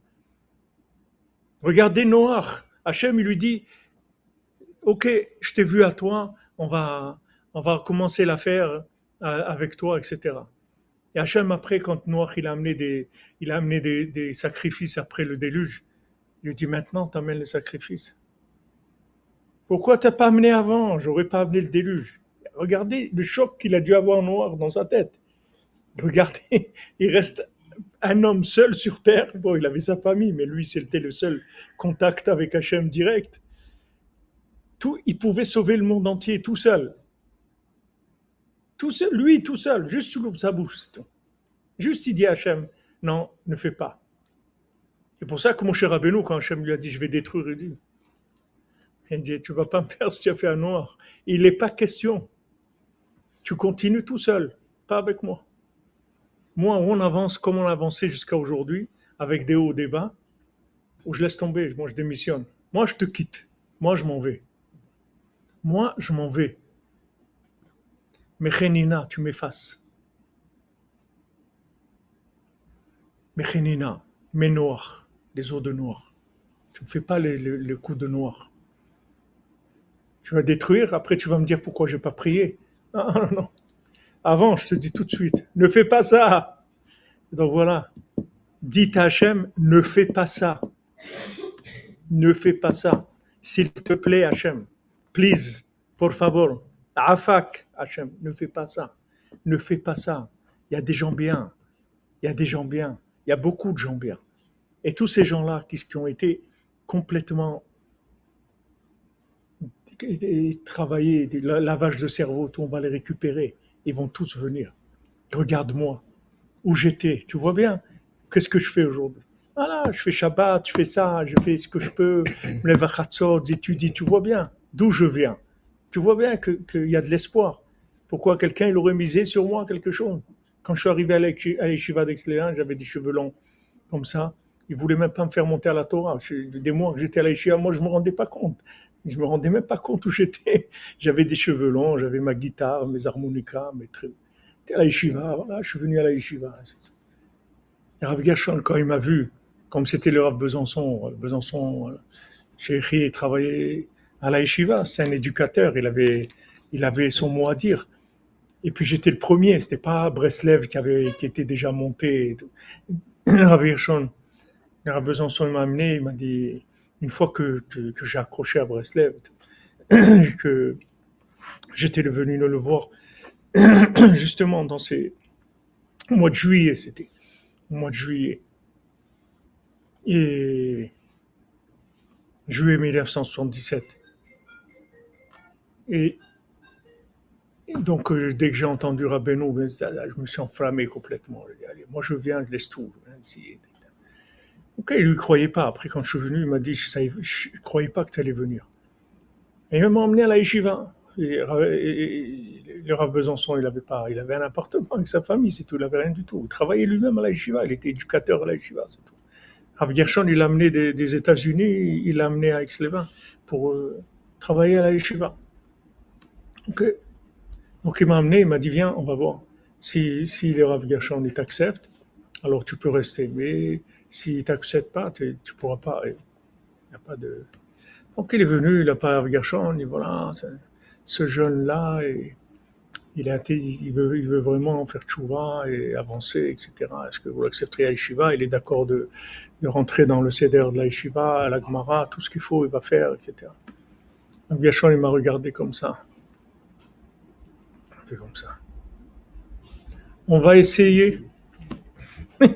Regardez Noah. Hachem, il lui dit, OK, je t'ai vu à toi, on va, on va commencer l'affaire euh, avec toi, etc. Et Hachem, après, quand Noah, il a amené des, il a amené des, des sacrifices après le déluge, il lui dit, maintenant, tu amènes les sacrifices. Pourquoi t'as pas amené avant? J'aurais pas amené le déluge. Regardez le choc qu'il a dû avoir noir dans sa tête. Regardez, il reste un homme seul sur terre. Bon, il avait sa famille, mais lui, c'était le seul contact avec Hachem direct. Il pouvait sauver le monde entier tout seul. Tout seul, lui tout seul, juste sous sa bouche. Juste il dit à Hachem, non, ne fais pas. C'est pour ça que mon cher Rabbeinu, quand Hachem lui a dit, je vais détruire, il dit, il dit, tu vas pas me faire ce que tu as fait à Noir. Il n'est pas question. Tu continues tout seul, pas avec moi. Moi, on avance comme on a avancé jusqu'à aujourd'hui, avec des hauts, des bas, où je laisse tomber, moi je démissionne. Moi, je te quitte. Moi, je m'en vais. Moi, je m'en vais. Mechenina, tu m'effaces. Mechenina, mes noirs, les eaux de noir. Tu ne fais pas le, coup de noir. Tu vas détruire, après tu vas me dire pourquoi je n'ai pas prié. Non, non, non. Avant, je te dis tout de suite, ne fais pas ça. Donc voilà. Dites à Hachem, ne fais pas ça. Ne fais pas ça. S'il te plaît, Hachem. Please, por favor. Afak, Hachem, ne fais pas ça. Ne fais pas ça. Il y a des gens bien. Il y a des gens bien. Il y a beaucoup de gens bien. Et tous ces gens-là qui, ont été complètement travaillés, lavage de cerveau, tout, on va les récupérer ils vont tous venir. Regarde-moi, où j'étais, tu vois bien, qu'est-ce que je fais aujourd'hui? Voilà, je fais Shabbat, je fais ça, je fais ce que je peux, me lève à j'étudie, tu vois bien d'où je viens. Tu vois bien qu'il y a de l'espoir. Pourquoi quelqu'un il aurait misé sur moi quelque chose? Quand je suis arrivé à l'Eshiva d'Aix-les-Bains, j'avais des cheveux longs comme ça. Ils voulaient même pas me faire monter à la Torah. Des mois que j'étais à l'Eshiva, moi je me rendais pas compte. Je me rendais même pas compte où j'étais. J'avais des cheveux longs, j'avais ma guitare, mes harmonicas, mes trucs. À la yeshiva, voilà, je suis venu à la yeshiva. Rav Gershon, quand il m'a vu, comme c'était le Rav Besançon, Besançon, chez il travaillait à la yeshiva, c'est un éducateur, il avait, il avait son mot à dire. Et puis j'étais le premier, c'était pas Breslev qui avait, qui était déjà monté. Rav Rav Besançon m'a amené, il m'a dit, une fois que, que, j'ai accroché à Breslev, que j'étais venu le voir, justement dans ces, au mois de juillet, c'était au mois de juillet. Et juillet 1977. Et, donc, euh, dès que j'ai entendu Rabbeinu, ben, je me suis enflammé complètement. moi je viens, je laisse tout. Hein, Ok, il lui croyait pas. Après, quand je suis venu, il m'a dit, je ne croyais pas que tu allais venir. Il m'a emmené à la yeshiva. Le Rav Besançon, il avait pas, il avait un appartement avec sa famille, c'est tout, il n'avait rien du tout. Il travaillait lui-même à la yeshiva, il était éducateur à la yeshiva, c'est tout. Rav Gershon, il l'a amené des, États-Unis, il l'a amené à Aix-les-Bains pour euh, travailler à la yeshiva. Ok. Donc il m'a amené, il m'a dit, viens, on va voir. Si, si le Rav Gershon, il t'accepte, alors tu peux rester. Mais si tu n'acceptes pas, tu ne pourras pas. Il a pas de. Donc il est venu, il a parlé avec Gershon, il dit voilà, ce jeune-là, il, a il, veut, il veut vraiment faire tchouva et avancer, etc. Est-ce que vous l'accepterez à Yeshiva? Il est d'accord de, de, rentrer dans le CEDER de la Yeshiva, à la Gemara, tout ce qu'il faut, il va faire, etc. Donc Gershon, il m'a regardé comme ça. Il fait comme ça. On va essayer.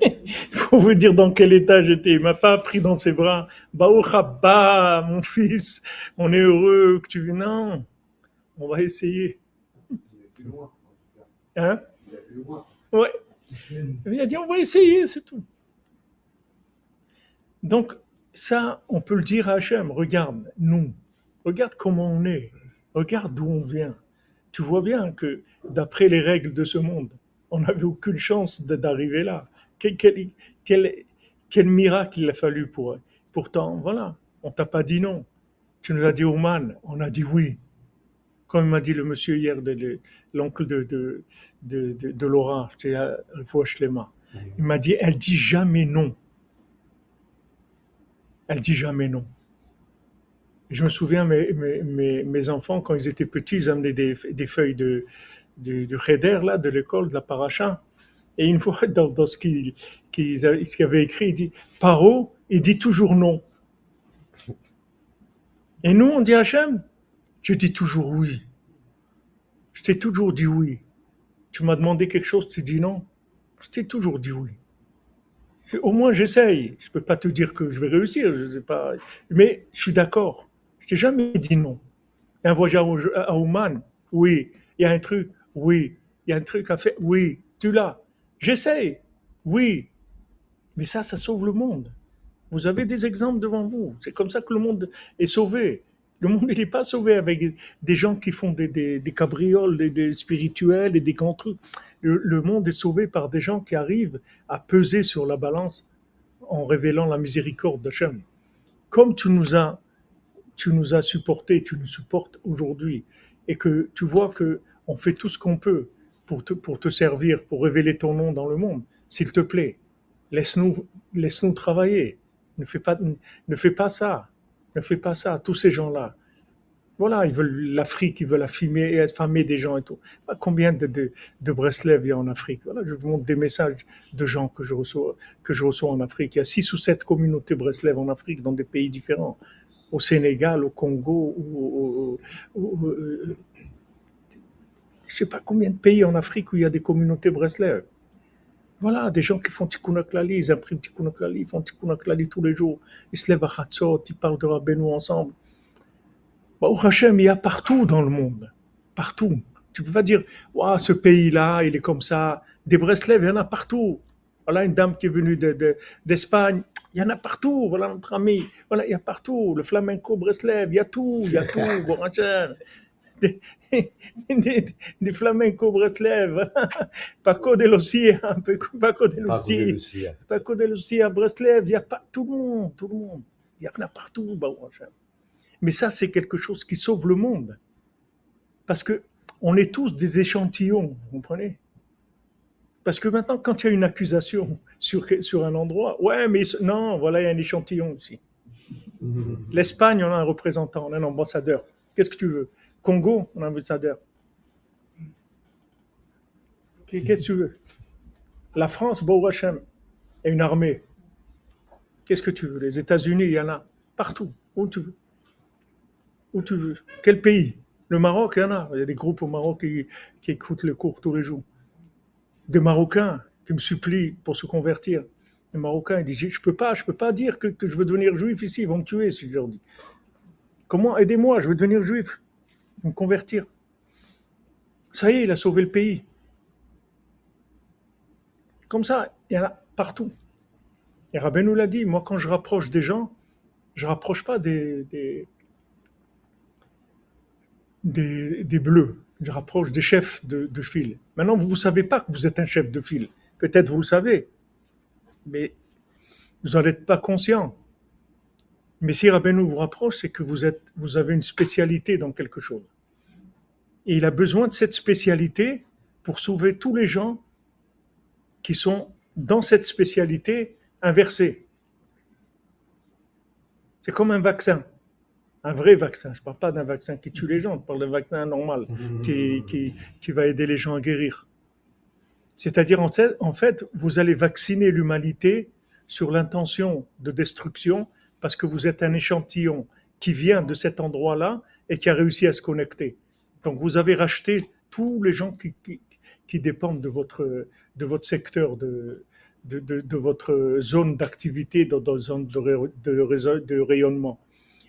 faut vous dire dans quel état j'étais. Il m'a pas pris dans ses bras. Baouchaba, mon fils, on est heureux que tu viennes. Non, on va essayer. Hein? Ouais. Il a dit on va essayer, c'est tout. Donc, ça, on peut le dire à Hachem. Regarde, nous, regarde comment on est. Regarde d'où on vient. Tu vois bien que d'après les règles de ce monde, on n'avait aucune chance d'arriver là. Quel, miracle il a fallu pour eux. Pourtant, voilà, on t'a pas dit non. Tu nous as dit Oman, on a dit oui. Comme m'a dit le monsieur hier, l'oncle de, de, de, de, Laura, il m'a dit, elle dit jamais non. Elle dit jamais non. Je me souviens, mes, mes, mes, enfants, quand ils étaient petits, ils amenaient des, des feuilles de, de, de là, de l'école, de la paracha. Et une fois, dans, ce qu'il avait écrit, il dit Paro, il dit toujours non. Et nous, on dit Hachem Je dis toujours oui. Je t'ai toujours dit oui. Tu m'as demandé quelque chose, tu dis non. Je t'ai toujours dit oui. Au moins, j'essaye. Je ne peux pas te dire que je vais réussir, je sais pas. Mais je suis d'accord. T'ai jamais dit non. Il y a un voyage à Oman, oui. Il y a un truc, oui. Il y a un truc à faire, oui. Tu l'as. J'essaye, oui. Mais ça, ça sauve le monde. Vous avez des exemples devant vous. C'est comme ça que le monde est sauvé. Le monde n'est pas sauvé avec des gens qui font des, cabrioles, des, spirituels et des grands trucs. Le, monde est sauvé par des gens qui arrivent à peser sur la balance en révélant la miséricorde d'Hachem. Comme tu nous as, tu nous as supporté, tu nous supportes aujourd'hui, et que tu vois que on fait tout ce qu'on peut pour te, pour te servir, pour révéler ton nom dans le monde. S'il te plaît, laisse-nous, laisse-nous travailler. Ne fais pas, ne fais pas ça. Ne fais pas ça, tous ces gens-là. Voilà, ils veulent l'Afrique, ils veulent affamer, affamer des gens et tout. Bah, combien de, de, de Breslev il y a en Afrique? Voilà, je vous montre des messages de gens que je reçois, que je reçois en Afrique. Il y a six ou sept communautés Breslev en Afrique, dans des pays différents. Au Sénégal, au Congo, ou, euh, je sais pas combien de pays en Afrique où il y a des communautés Breslev. Voilà, des gens qui font Tikkun ils impriment Tikkun ils font Tikkun tous les jours. Ils se lèvent à Chatzot, ils parlent de Rabbeinu ensemble. Bah, au Hachem, il y a partout dans le monde. Partout. Tu peux pas dire, waouh, ce pays-là, il est comme ça. Des Breslev, il y en a partout. Voilà une dame qui est venue d'Espagne. De, il y en a partout. Voilà notre ami. Voilà, il y a partout. Le flamenco Breslev, il y a tout. Il y a tout. Des, des, des flamenco Breslev, Paco de Lucia, Paco de Lucia, Paco de Lucia, Breslev, il y a pas tout le monde, tout le monde, il y en a partout, mais ça c'est quelque chose qui sauve le monde, parce que on est tous des échantillons, vous comprenez? Parce que maintenant, quand il y a une accusation sur, sur un endroit, ouais, mais non, voilà, il y a un échantillon aussi. L'Espagne, on a un représentant, on a un ambassadeur. Qu'est-ce que tu veux? Congo, on a un ambassadeur. Qu'est-ce que tu veux? La France, Beau Hashem, a une armée. Qu'est-ce que tu veux? Les États-Unis, il y en a partout. Où tu veux? Où tu veux? Quel pays? Le Maroc, il y en a. Il y a des groupes au Maroc qui, écoutent le cours tous les jours. Des Marocains qui me supplient pour se convertir. Les Marocains, ils disent Je ne peux pas, je peux pas dire que, je veux devenir juif ici, ils vont me tuer si je leur dis. Comment Aidez-moi, je veux devenir juif me convertir. Ça y est, il a sauvé le pays. Comme ça, il y en a partout. Et Rabbeinu l'a dit, moi quand je rapproche des gens, je rapproche pas des, des, bleus, je rapproche des chefs de, de file. Maintenant, vous ne savez pas que vous êtes un chef de file. Peut-être vous le savez, mais vous n'en êtes pas conscient. Mais si Rabbeinu vous rapproche, c'est que vous, vous avez une spécialité dans quelque chose. Et il a besoin de cette spécialité pour sauver tous les gens qui sont dans cette spécialité inversée. C'est comme un vaccin, un vrai vaccin. Je ne parle pas d'un vaccin qui tue les gens, je parle d'un vaccin normal qui, qui, qui va aider les gens à guérir. C'est-à-dire, en fait, vous allez vacciner l'humanité sur l'intention de destruction parce que vous êtes un échantillon qui vient de cet endroit-là et qui a réussi à se connecter. Donc vous avez racheté tous les gens qui, qui, dépendent de votre, de votre secteur, de, de, de, votre zone d'activité, de votre zone de, de, rayonnement.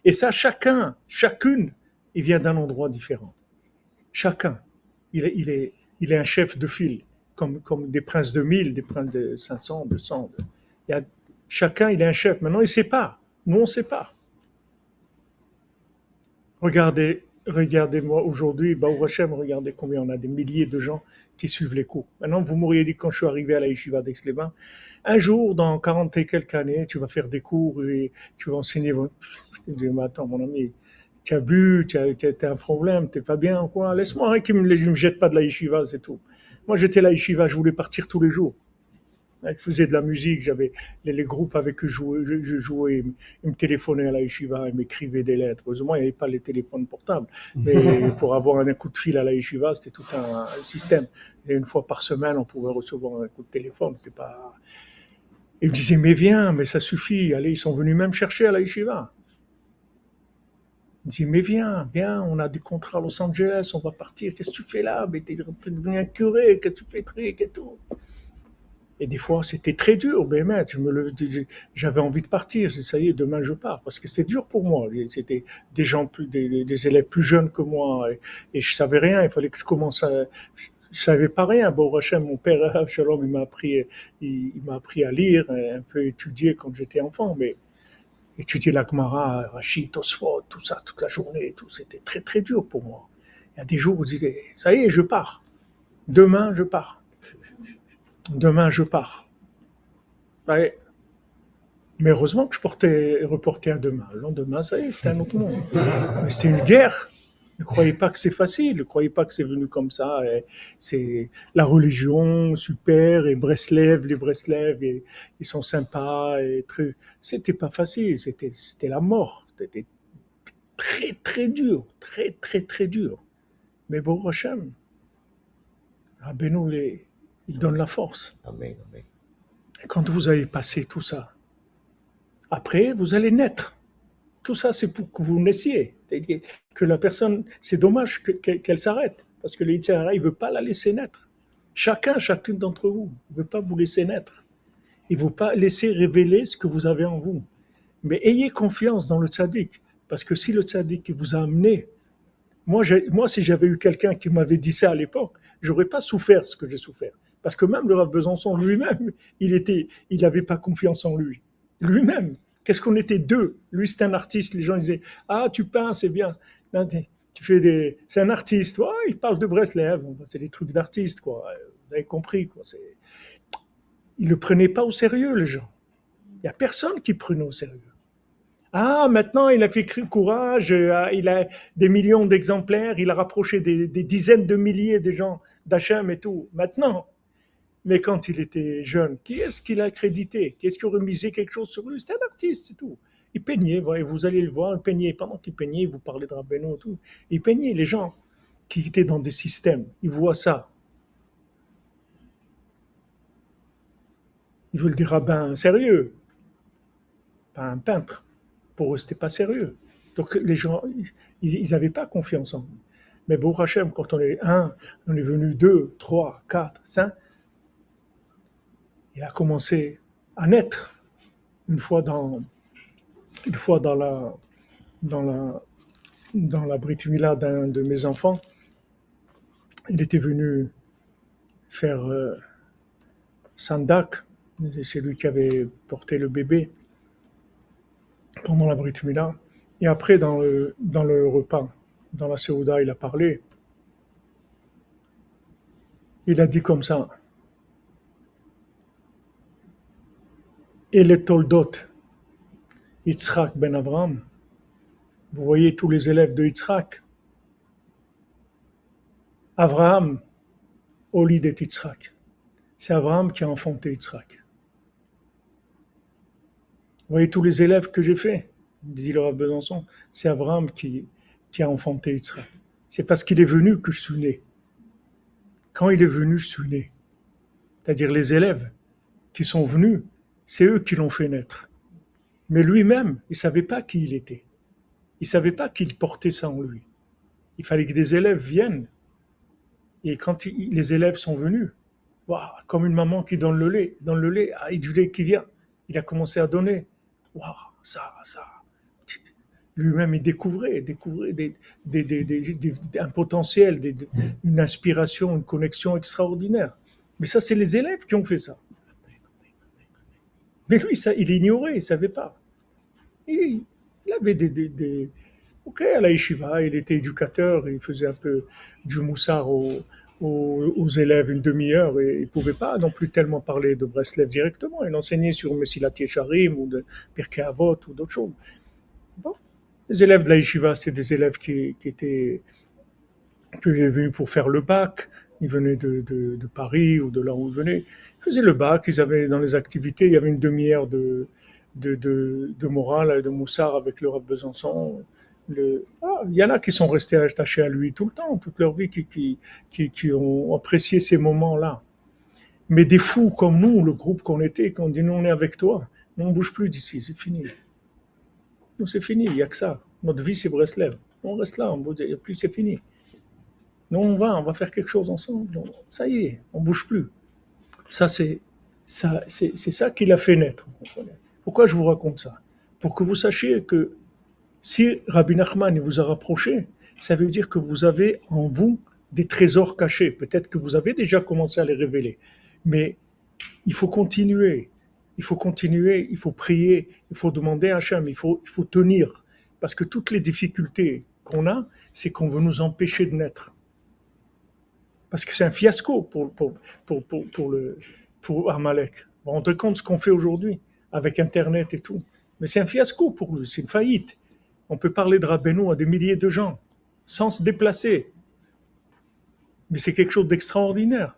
Et ça, chacun, chacune, il vient d'un endroit différent. Chacun, il est, un chef de file, comme, des princes de 1000, des princes de 500, de 100. Il y a, chacun, il est un chef. Maintenant, il ne sait pas. Nous, on ne sait pas. Regardez, regardez-moi aujourd'hui, Baou Hashem, regardez combien on a des milliers de gens qui suivent les cours. Maintenant, vous m'auriez dit quand je suis arrivé à la yeshiva d'Aix-les-Bains, un jour, dans 40 et quelques années, tu vas faire des cours et tu vas enseigner. Je dis, mais attends, mon ami, tu as bu, tu as, as, un problème, tu n'es pas bien, quoi? Laisse-moi, hein, qui me, me jette pas de la yeshiva, c'est tout. Moi, j'étais la yeshiva, je voulais partir tous les jours. Je faisais de la musique, j'avais les, groupes avec eux jouais, je, jouais, ils me téléphonaient à la yeshiva, ils m'écrivaient des lettres. Heureusement, il n'y avait pas les téléphones portables. Mais pour avoir un coup de fil à la yeshiva, c'était tout un, système. Et une fois par semaine, on pouvait recevoir un coup de téléphone. C'était pas. Ils me disaient, mais viens, mais ça suffit. Allez, ils sont venus même chercher à la yeshiva. Ils me disaient, mais viens, viens, on a des contrats à Los Angeles, on va partir. Qu'est-ce que tu fais là? Mais es en train de devenir un curé, qu'est-ce que tu fais, truc et tout. Et des fois, c'était très dur, me j'avais envie de partir. Je ça y est, demain je pars, parce que c'était dur pour moi. C'était des gens plus, des, élèves plus jeunes que moi, et, et, je savais rien. Il fallait que je commence à, je savais pas rien. Bon, Rachem, mon père, Shalom, il m'a appris, il, m'a appris à lire, un peu étudier quand j'étais enfant, mais étudier la Gemara, Rachid, Tosfot, tout ça, toute la journée, tout, c'était très très dur pour moi. Il y a des jours où je disais, ça y est, je pars. Demain, je pars. Demain, je pars. Mais heureusement que je portais, reporté à demain. Le lendemain, ça y est, c'était un autre monde. C'était une guerre. Ne croyez pas que c'est facile. Ne croyez pas que c'est venu comme ça. C'est la religion, super, et Breslev, les Breslev, ils sont sympas. Et très... C'était pas facile. C'était, la mort. C'était très, très dur. Très, très, très dur. Mais bon, Hachem, Rabbeinu, les, il donne la force. Amen, amen. quand vous avez passé tout ça, après, vous allez naître. Tout ça, c'est pour que vous naissiez. Que la personne, c'est dommage qu'elle s'arrête. Parce que l'Itzhara, il ne veut pas la laisser naître. Chacun, chacune d'entre vous, ne veut pas vous laisser naître. Il ne veut pas laisser révéler ce que vous avez en vous. Mais ayez confiance dans le tzaddik. Parce que si le tzaddik vous a amené, moi, moi si j'avais eu quelqu'un qui m'avait dit ça à l'époque, j'aurais pas souffert ce que j'ai souffert. Parce que même le Rav Besançon lui-même, il était, il n'avait pas confiance en lui. Lui-même. Qu'est-ce qu'on était deux? Lui, c'est un artiste. Les gens disaient Ah, tu peins, c'est bien. tu fais des. C'est un artiste. Ouais, il parle de Breslev. C'est des trucs d'artiste, quoi. Vous avez compris, quoi. Ils ne prenaient pas au sérieux, les gens. Il n'y a personne qui prenait au sérieux. Ah, maintenant, il a fait courage, euh, il a des millions d'exemplaires, il a rapproché des, des, dizaines de milliers de gens d'Hachem et tout. Maintenant, mais quand il était jeune, qui est-ce qu'il a crédité? Qui est-ce qui aurait misé quelque chose sur lui? C'était un artiste, c'est tout. Il peignait, vous allez le voir, il peignait. Pendant qu'il peignait, vous parlez de Rabbeinu et tout. Il peignait les gens qui étaient dans des systèmes. Ils voient ça. Ils veulent des rabbins sérieux, pas un peintre. Pour eux, c'était pas sérieux. Donc les gens, ils n'avaient pas confiance en lui. Mais pour Hachem, quand on est un, on est venu deux, trois, quatre, cinq, il a commencé à naître une fois dans, fois dans la, dans la, dans la d'un de mes enfants. Il était venu faire euh, Sandak, c'est lui qui avait porté le bébé pendant la Brit Et après, dans le, dans le repas, dans la Séouda, il a parlé. Il a dit comme ça et les Toldot, Yitzhak ben Avram. Vous voyez tous les élèves de Yitzhak. Abraham, au lit Yitzhak. C'est Abraham qui a enfanté Yitzhak. Vous voyez tous les élèves que j'ai faits, dit le Rav Besançon, c'est Abraham qui, qui a enfanté Yitzhak. C'est parce qu'il est venu que je suis né. Quand il est venu, je suis né. C'est-à-dire les élèves qui sont venus c'est eux qui l'ont fait naître. Mais lui-même, il savait pas qui il était. Il savait pas qu'il portait ça en lui. Il fallait que des élèves viennent. Et quand les élèves sont venus, comme une maman qui donne le lait, donne le lait, ah, du lait qui vient. Il a commencé à donner. ça, ça. Lui-même, il découvrait, découvrait des, un potentiel, une inspiration, une connexion extraordinaire. Mais ça, c'est les élèves qui ont fait ça. Mais lui, ça, il ignorait, il ne savait pas. Il, avait des, Ok, à la yeshiva, il était éducateur, il faisait un peu du moussard aux, élèves une demi-heure et il ne pouvait pas non plus tellement parler de Breslev directement. Il enseignait sur Messilat Yesharim ou de Pirkei Avot ou d'autres choses. Les élèves de la yeshiva, c'est des élèves qui, étaient qui venus pour faire le bac, ils venaient de, Paris ou de là où ils venaient. Ils faisaient le bac, ils avaient dans les activités, il y avait une demi-heure de, de, morale, de moussard avec le Rav Besançon. Ah, il y en a qui sont restés attachés à lui tout le temps, toute leur vie, qui, qui, qui, ont apprécié ces moments-là. Mais des fous comme nous, le groupe qu'on était, quand on dit nous on est avec toi, nous on bouge plus d'ici, c'est fini. Nous c'est fini, il n'y a que ça. Notre vie c'est Breslev. On reste là, on a plus, c'est fini. Nous, on va, on va faire quelque chose ensemble. Ça y est, on bouge plus. Ça, c'est, ça, c'est ça qui l'a fait naître. Pourquoi je vous raconte ça? Pour que vous sachiez que si Rabbi Nachman vous a rapproché, ça veut dire que vous avez en vous des trésors cachés. Peut-être que vous avez déjà commencé à les révéler. Mais il faut continuer. Il faut continuer, il faut prier, il faut demander à Hachem, il faut, il faut tenir. Parce que toutes les difficultés qu'on a, c'est qu'on veut nous empêcher de naître. Parce que c'est un fiasco pour, pour, pour, pour, le, pour Amalek. On te compte ce qu'on fait aujourd'hui avec Internet et tout. Mais c'est un fiasco pour lui, c'est une faillite. On peut parler de Rabbeinu à des milliers de gens sans se déplacer. Mais c'est quelque chose d'extraordinaire.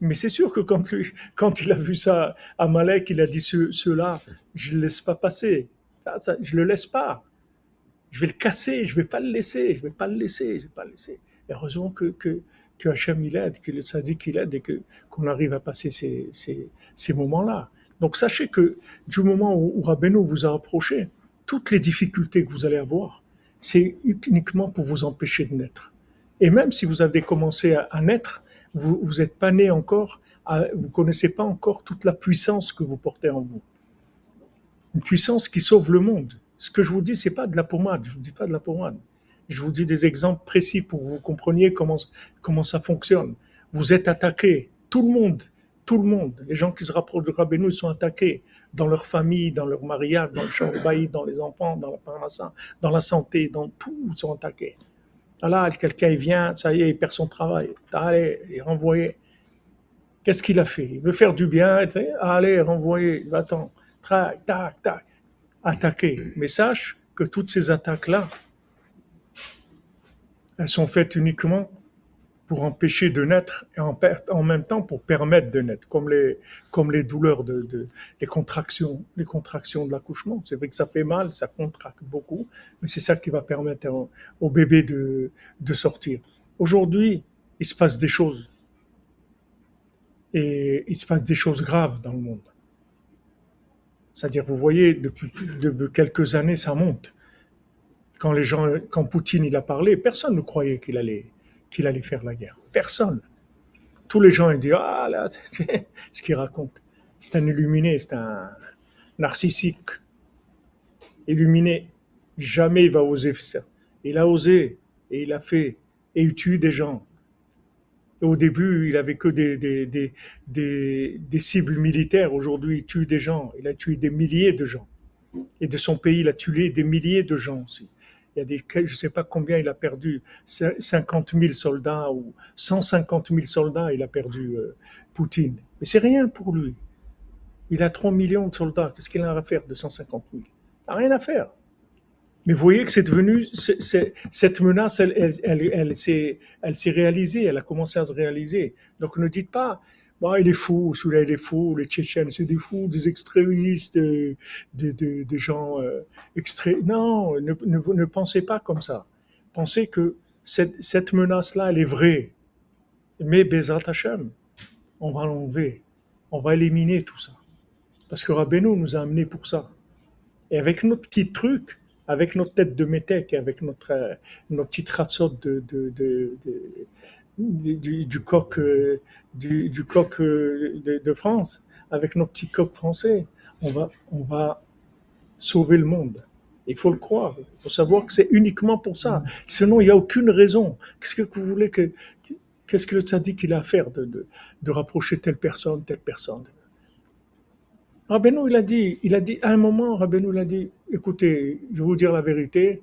Mais c'est sûr que quand, lui, quand il a vu ça à Malek, il a dit ce, cela, je ne le laisse pas passer. Je ne le laisse pas. Je vais le casser, je ne vais pas le laisser, je ne vais pas le laisser, je vais pas le laisser. heureusement que, que, que Hachem il aide, que le sadique il aide et que, qu'on arrive à passer ces, ces, moments-là. Donc sachez que du moment où, où Rabbeinu vous a approché, toutes les difficultés que vous allez avoir, c'est uniquement pour vous empêcher de naître. Et même si vous avez commencé à, à naître, vous n'êtes pas né encore, vous connaissez pas encore toute la puissance que vous portez en vous. Une puissance qui sauve le monde. Ce que je vous dis, c'est pas de la pommade. Je vous dis pas de la pommade. Je vous dis des exemples précis pour que vous compreniez comment, comment ça fonctionne. Vous êtes attaqué. Tout le monde, tout le monde. Les gens qui se rapprochent de Rabbeinu, ils sont attaqués dans leur famille, dans leur mariage, dans le champ dans les enfants, dans la santé, dans tout, ils sont attaqués. Là, quelqu'un vient, ça y est, il perd son travail. Allez, il est renvoyé. Qu'est-ce qu'il a fait? Il veut faire du bien. Allez, renvoyé. Va-t'en. Tac, tac, tac. Attaquer. Mais sache que toutes ces attaques-là, elles sont faites uniquement pour empêcher de naître et en, même temps pour permettre de naître, comme les, douleurs de, les contractions, les contractions de l'accouchement. C'est vrai que ça fait mal, ça contracte beaucoup, mais c'est ça qui va permettre au, bébé de, de sortir. Aujourd'hui, il se passe des choses et il se passe des choses graves dans le monde. C'est-à-dire, vous voyez, depuis quelques années, ça monte. Quand les gens, quand Poutine il a parlé, personne ne croyait qu'il allait qu'il allait faire la guerre. Personne. Tous les gens ils disent ah là ce qu'il raconte. C'est un illuminé, c'est un narcissique. Illuminé. Jamais il va oser faire ça. Il a osé et il a fait et il tue des gens. au début, il avait que des, des, des, des, des cibles militaires. Aujourd'hui, il tue des gens. Il a tué des milliers de gens. Et de son pays, il a tué des milliers de gens aussi. Il y a des, je ne sais pas combien il a perdu, 50 000 soldats ou 150 000 soldats, il a perdu euh, Poutine. Mais c'est rien pour lui. Il a 3 millions de soldats. Qu'est-ce qu'il a à faire de 150 000 Il n'a rien à faire. Mais vous voyez que c'est devenu, cette menace, elle, s'est réalisée, elle a commencé à se réaliser. Donc ne dites pas, bah, il est fou, celui-là il est fou, les Tchétchènes c'est des fous, des extrémistes, des, des, gens euh, extré... Non, ne, pensez pas comme ça. Pensez que cette, menace-là, elle est vraie. Mais Bezat Hashem, on va l'enlever, on va éliminer tout ça. Parce que Rabbeinu nous a amenés pour ça. Et avec notre petit truc, avec notre tête de métèque, avec notre, euh, notre petite ratsotte de, de, de, de du, coq, euh, du, coq euh, de, France, avec nos petits coqs français, on va, on va sauver le monde. Il faut le croire. Il faut savoir que c'est uniquement pour ça. Sinon, il n'y a aucune raison. Qu'est-ce que vous voulez que, qu'est-ce que le tzaddik a à faire de, de, rapprocher telle personne, telle personne? Rabbeinu, il a dit, il a dit, à un moment, Rabbeinu, il a dit, écoutez, je vais vous dire la vérité,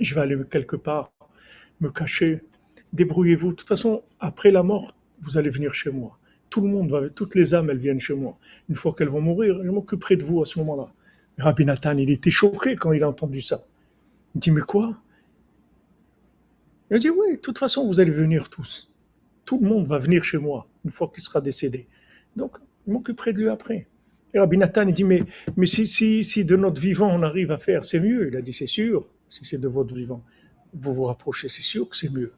je vais aller quelque part, me cacher, débrouillez-vous. De toute façon, après la mort, vous allez venir chez moi. Tout le monde va, toutes les âmes, elles viennent chez moi. Une fois qu'elles vont mourir, je m'occuperai de vous à ce moment-là. Rabbi Nathan, il était choqué quand il a entendu ça. Il dit, mais quoi? Il dit, oui, de toute façon, vous allez venir tous. Tout le monde va venir chez moi une fois qu'il sera décédé. Donc, je m'occuperai de lui après. Et Rabbi Nathan, il dit, mais, mais si, si, si de notre vivant on arrive à faire, c'est mieux. Il a dit, c'est sûr, si c'est de votre vivant. Vous vous rapprochez, c'est sûr que c'est mieux.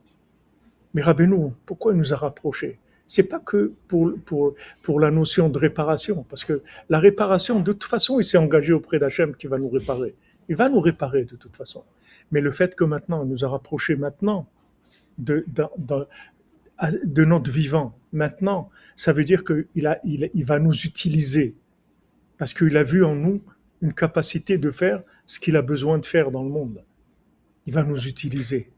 Mais Rabbeinu, pourquoi il nous a rapprochés? C'est pas que pour, pour, pour la notion de réparation, parce que la réparation, de toute façon, il s'est engagé auprès d'Hachem qui va nous réparer. Il va nous réparer de toute façon. Mais le fait que maintenant, il nous a rapprochés maintenant, de, de notre vivant. Maintenant, ça veut dire qu'il il, il va nous utiliser parce qu'il a vu en nous une capacité de faire ce qu'il a besoin de faire dans le monde. Il va nous utiliser.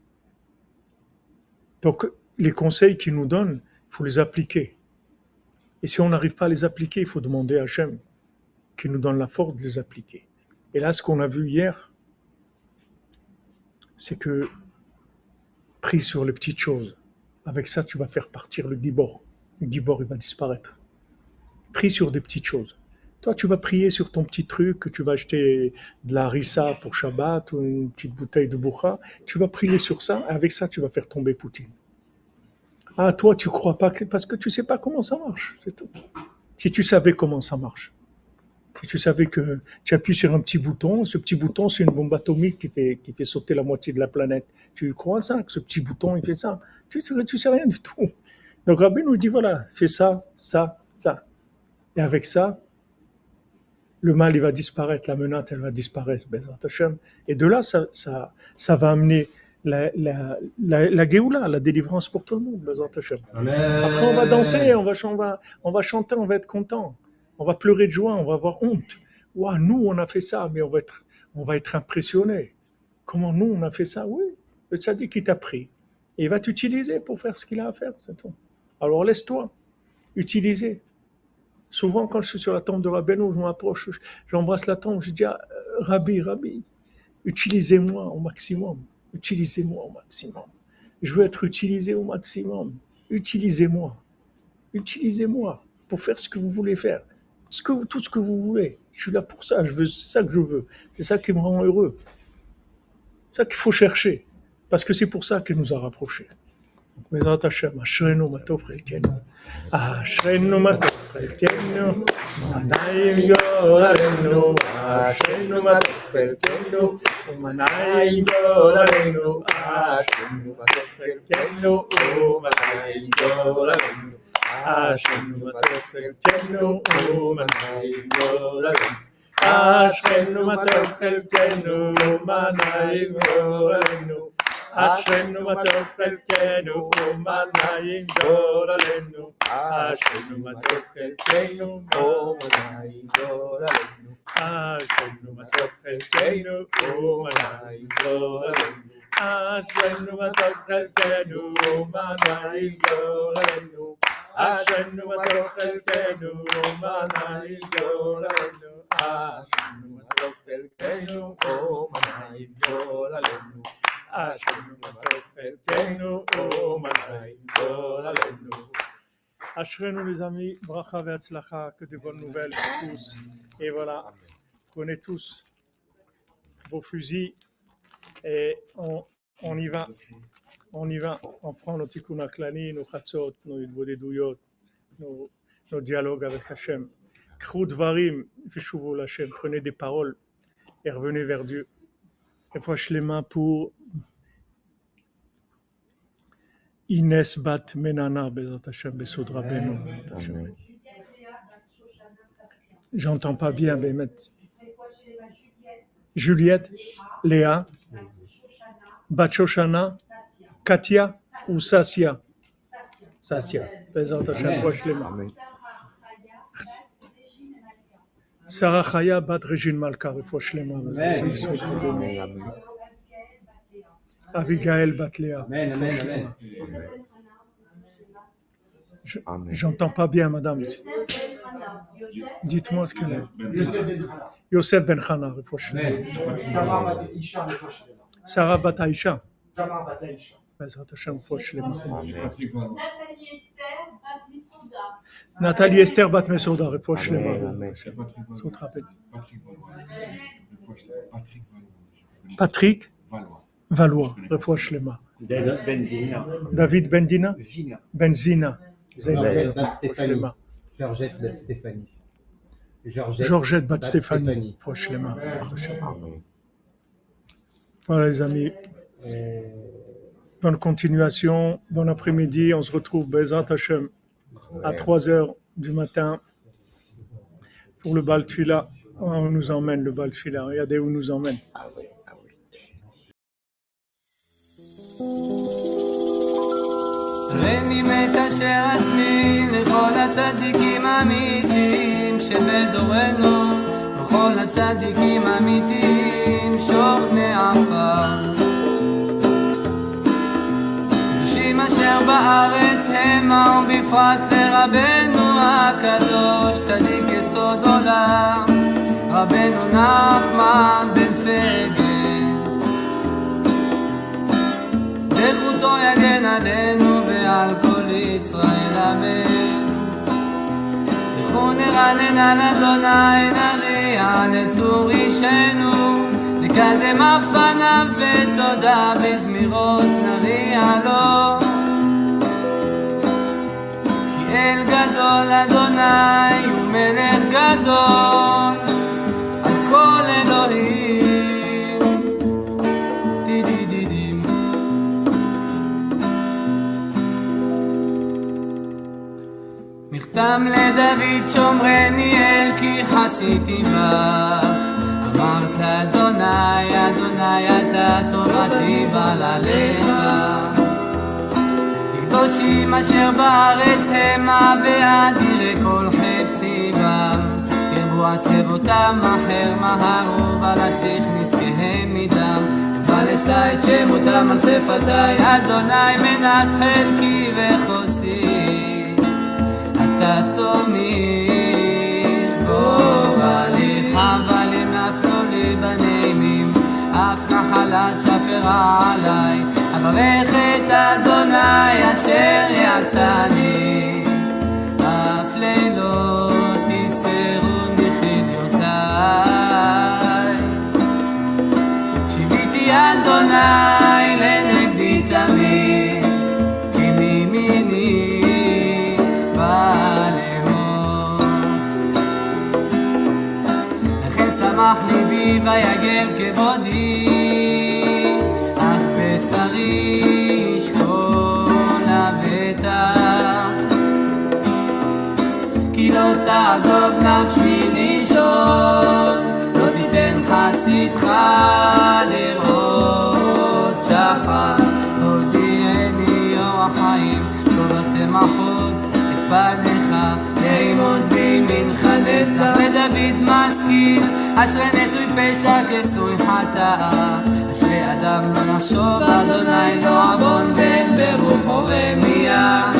Donc, les conseils qu'il nous donne, il faut les appliquer. Et si on n'arrive pas à les appliquer, il faut demander à Hachem qui nous donne la force de les appliquer. Et là, ce qu'on a vu hier, c'est que pris sur les petites choses, avec ça, tu vas faire partir le gibor. Le gibor, il va disparaître. Pris sur des petites choses. Toi, tu vas prier sur ton petit truc, que tu vas acheter de la rissa pour Shabbat ou une petite bouteille de bourra. Tu vas prier sur ça, et avec ça, tu vas faire tomber Poutine. Ah, toi, tu crois pas parce que tu sais pas comment ça marche, c'est tout. Si tu savais comment ça marche, si tu savais que tu appuies sur un petit bouton, ce petit bouton, c'est une bombe atomique qui fait, qui fait sauter la moitié de la planète. Tu crois ça, que ce petit bouton, il fait ça? Tu sais, tu sais rien du tout. Donc Rabbi nous dit, voilà, fais ça, ça, ça. Et avec ça, le mal, il va disparaître, la menace, elle va disparaître, Et de là, ça, ça, ça va amener la, la, la, la la délivrance pour tout le monde, Après, on va danser, on va, on, va, on va chanter, on va être content. On va pleurer de joie, on va avoir honte. Nous, on a fait ça, mais on va être, on va être impressionné. Comment nous, on a fait ça? Oui, le tzaddik, il t'a pris. Et il va t'utiliser pour faire ce qu'il a à faire, c'est tout. Alors laisse-toi utiliser. Souvent, quand je suis sur la tombe de Rabbeinu, je m'approche, j'embrasse la tombe, je dis ah, Rabbi, Rabbi, utilisez-moi au maximum. Utilisez-moi au maximum. Je veux être utilisé au maximum. Utilisez-moi. Utilisez-moi pour faire ce que vous voulez faire. Tout ce que vous voulez. Je suis là pour ça. Je veux, c'est ça que je veux. C'est ça qui me rend heureux. C'est ça qu'il faut chercher. Parce que c'est pour ça qu'il nous a rapprochés. בעזרת השם, אשרינו מה טוב חלקנו, אשרינו מה טוב חלקנו, עניים גורלנו, אשרינו מה טוב חלקנו, ומנעים גורלנו, אשרינו מה טוב חלקנו, ומנעים גורלנו, אשרינו מה טוב חלקנו, ומנעים גורלנו. אשרינו מה טוב חלקנו, ומנעים גורלנו Ashenu matov chelkenu umanayim doralenu. Ashenu matov chelkenu umanayim doralenu. Ashenu matov chelkenu umanayim doralenu. Ashenu matov chelkenu umanayim doralenu. Ashenu matov chelkenu umanayim doralenu. Ashenu matov chelkenu umanayim doralenu. Ashrenu les amis, bracha ve'atzlacha, que de bonnes nouvelles pour tous. Et voilà, prenez tous vos fusils et on, on y va. On y va. On prend nos tikkun aklani, nos chatzot, nos yidbodedouyot, nos, dialogues avec Hachem. Krou dvarim, vishuvu l'Hachem. Prenez des paroles et revenez vers Dieu. Et les mains pour Inès Bat Menana, Bezat Hashem, Besod Rabbeinu. J'entends pas bien, mais Juliette, Léa, Bat Shoshana, Katia ou Sasia Sasia. Bezat Hashem, mains. Sarah Chaya, Bat Regine Malka, proche les mains. Abigail Batléa. J'entends pas bien, madame. Dites-moi ce qu'elle est. Yosef Ben Chana, Sarah Bataïcha. Nathalie Esther Bat Mesoda, Patrick Valois, Refoua Shlema. David Bendina. Benzina. Georgette Stéphanie. Georgette Bat Stéphanie. Georgette Bat Stéphanie. Shlema. Voilà les amis. Bonne continuation, bon après-midi. On se retrouve Bezat Hashem à 3 heures du matin pour le bal On nous emmène le bal Regardez où nous emmène. הריני מקשר עצמי לכל הצדיקים האמיתיים שבדורנו, לכל הצדיקים האמיתיים שוכני עפר. קדושים אשר בארץ המה ובפרט לרבנו הקדוש צדיק יסוד עולם רבנו נחמן בן פגל זכותו יגן עלינו ועל כל ישראל אמן. לכו נרנן על אדוני נריע לצור אישנו. נקדם אף פניו בתודה בזמירות נריע לו. כי אל גדול אדוני הוא מלך גדול מכתם לדוד שומרני אל כי חסיתי בך. אמרת לאדוני אדוני אתה תורתי בל עליך קדושים אשר בארץ המה ואדירי כל חפצי בם ירבו עצבותם אחר מהרו ולשיח נזקיהם מדם. ולשא את שמותם על שפתי אדוני מנת חלקי וחוסי נחלת שפרה עליי. את אדוני אשר יצאני. אף לילות יסרוני חיליותיי שיביתי אדוני ליבי ויגל כבודי אף בשרי ישכון לבטח כי לא תעזוב נפשי לישון לא תיתן חסידך לראות אשרי נשוי פשע כסוי חטאה. אשרי אדם לא נחשוב אדוני לא עוון בן ברוחו רמייה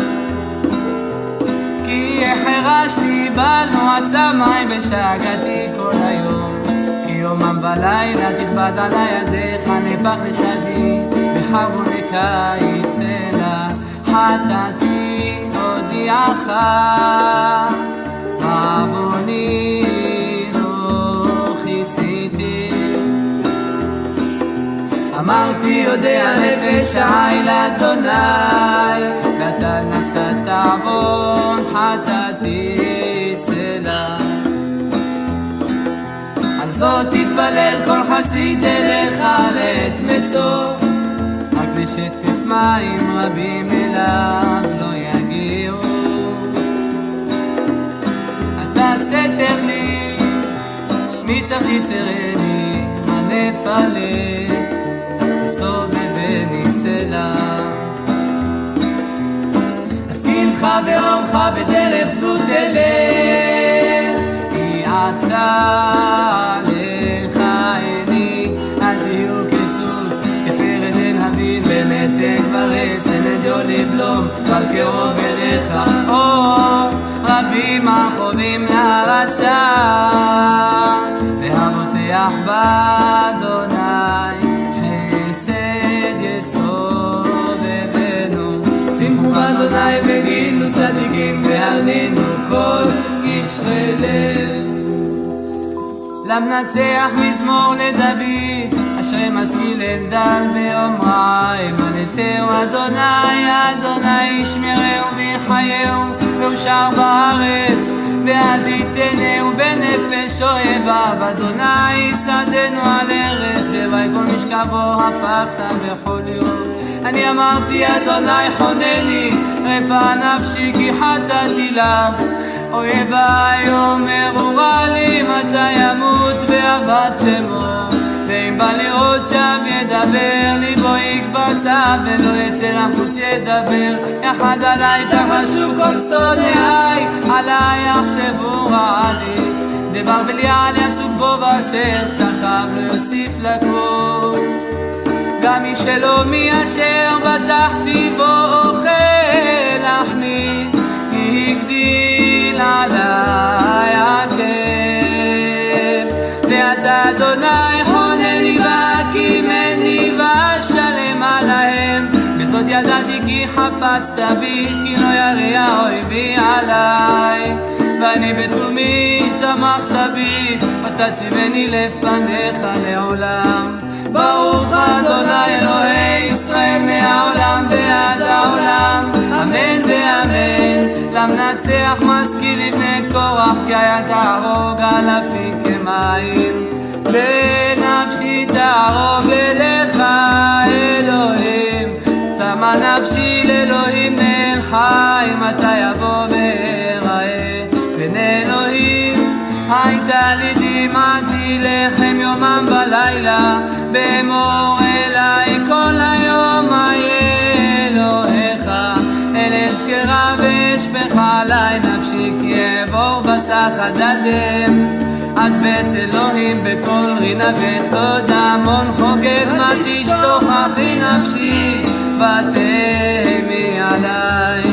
כי החרשתי בל מועצה מים בשאגתי כל היום. כי יומם ולילה תכבד עלי ידיך נפח לשדי בחרבו לקיץ אלא חטאתי הודיעך אמרתי יודע נפש העי לאדוני ואתה נשאת עוון חטאתי סלע. על זאת תתפלל כל חסיד אליך לעת מצוא רק לשטף מים רבים אליו לא יגיעו. אתה סתר לי שמי צריך יצרני הנפלת סלע אשכילך באורך בדרך זו תלך כי עצה לך עיני. אל תהיו כסוס כפרד אין הבין במתק ברסן אדיו לבלום אבל קרוב אליך. או רבים החובים לרשע והבוטח באדוני והרנינו כל קשרי לב למנצח מזמור לדוד, אשרי משכיל אין דל ביום רע, אמנתהו אדוני, אדוני ישמרהו ויחייהו, ואושר בארץ, ועד יתנהו בנפש אוהביו, אדוני שדנו על ארץ, לוואי כל משכבו הפכת בכל יום. אני אמרתי אדוני חונני, רפא נפשי כי חטאתי לך. אויביי אומרו רע לי מתי ימות ואבד שמו. ואם בא לראות שם ידבר ליבו יקבצה ולא יצא לחוץ ידבר. יחד עליי תחשו כל סודיי עליי יחשבו רע לי דבר בליעל יצוק בו באשר שכב לא יוסיף לקום גם מי שלא מי אשר בטחתי בו אוכל לחמי הגדיל עליי עקב ואתה אדוני חונני והקימני ואשלם עליהם. וזאת ידעתי כי חפצת בי כי לא ירא אויבי עליי. ואני בתומי תמכת בי ותציבני לפניך לעולם ברוך אדוני אלוהי ישראל מהעולם ועד העולם. אמן ואמן. למנצח משכיל לבני קורח כי היה תהרוג אלפים כמים. ונפשי תערוב אליך אלוהים. צמא נפשי לאלוהים נאל חי מתי יבוא ואראה בין אלוהים הייתה לי דמעתי לחם יומם ולילה באמור אליי כל היום איה אלוהיך. אל אזכרה ואשפך עלי נפשי כי אעבור בסך הדדם עד בית אלוהים בקול רינה ותודה המון חוגג מה תשתוכחי נפשי ותהמי עליי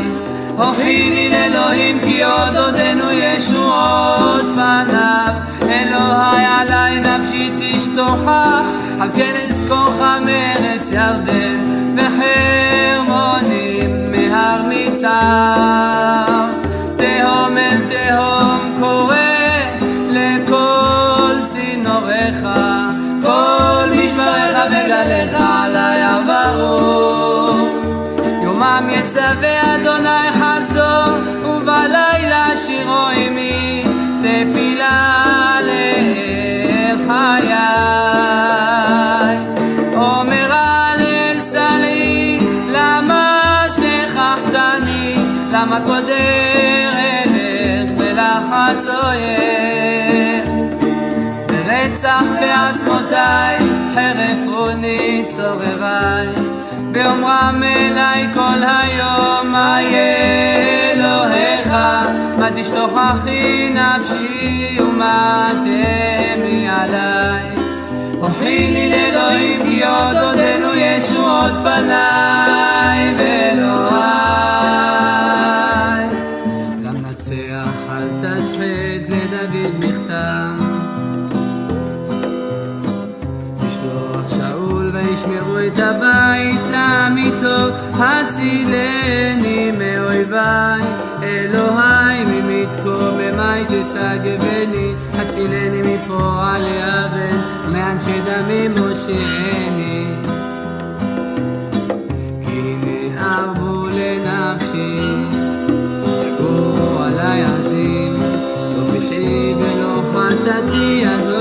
הוכיני לאלוהים כי עוד עודנו ישועות פניו. אלוהי עלי נפשי תשתוכח al kenes kocha meretz yarden ve harmonim me mitzah באומרם אליי כל היום איה אלוהיך מה תשתוכחי נפשי ומה תהמי עליי הוכיני לאלוהים כי עוד עודנו ישועות פניי ואלוהי הצילני מאויביי אלוהי ממתקוממי תשגבני הצילני מפרוע לאבן מאנשי דמים מושיעני כי הנה ארבו לנפשי יגורו עלי עזים לא פשעי ולא חטאתי אדוני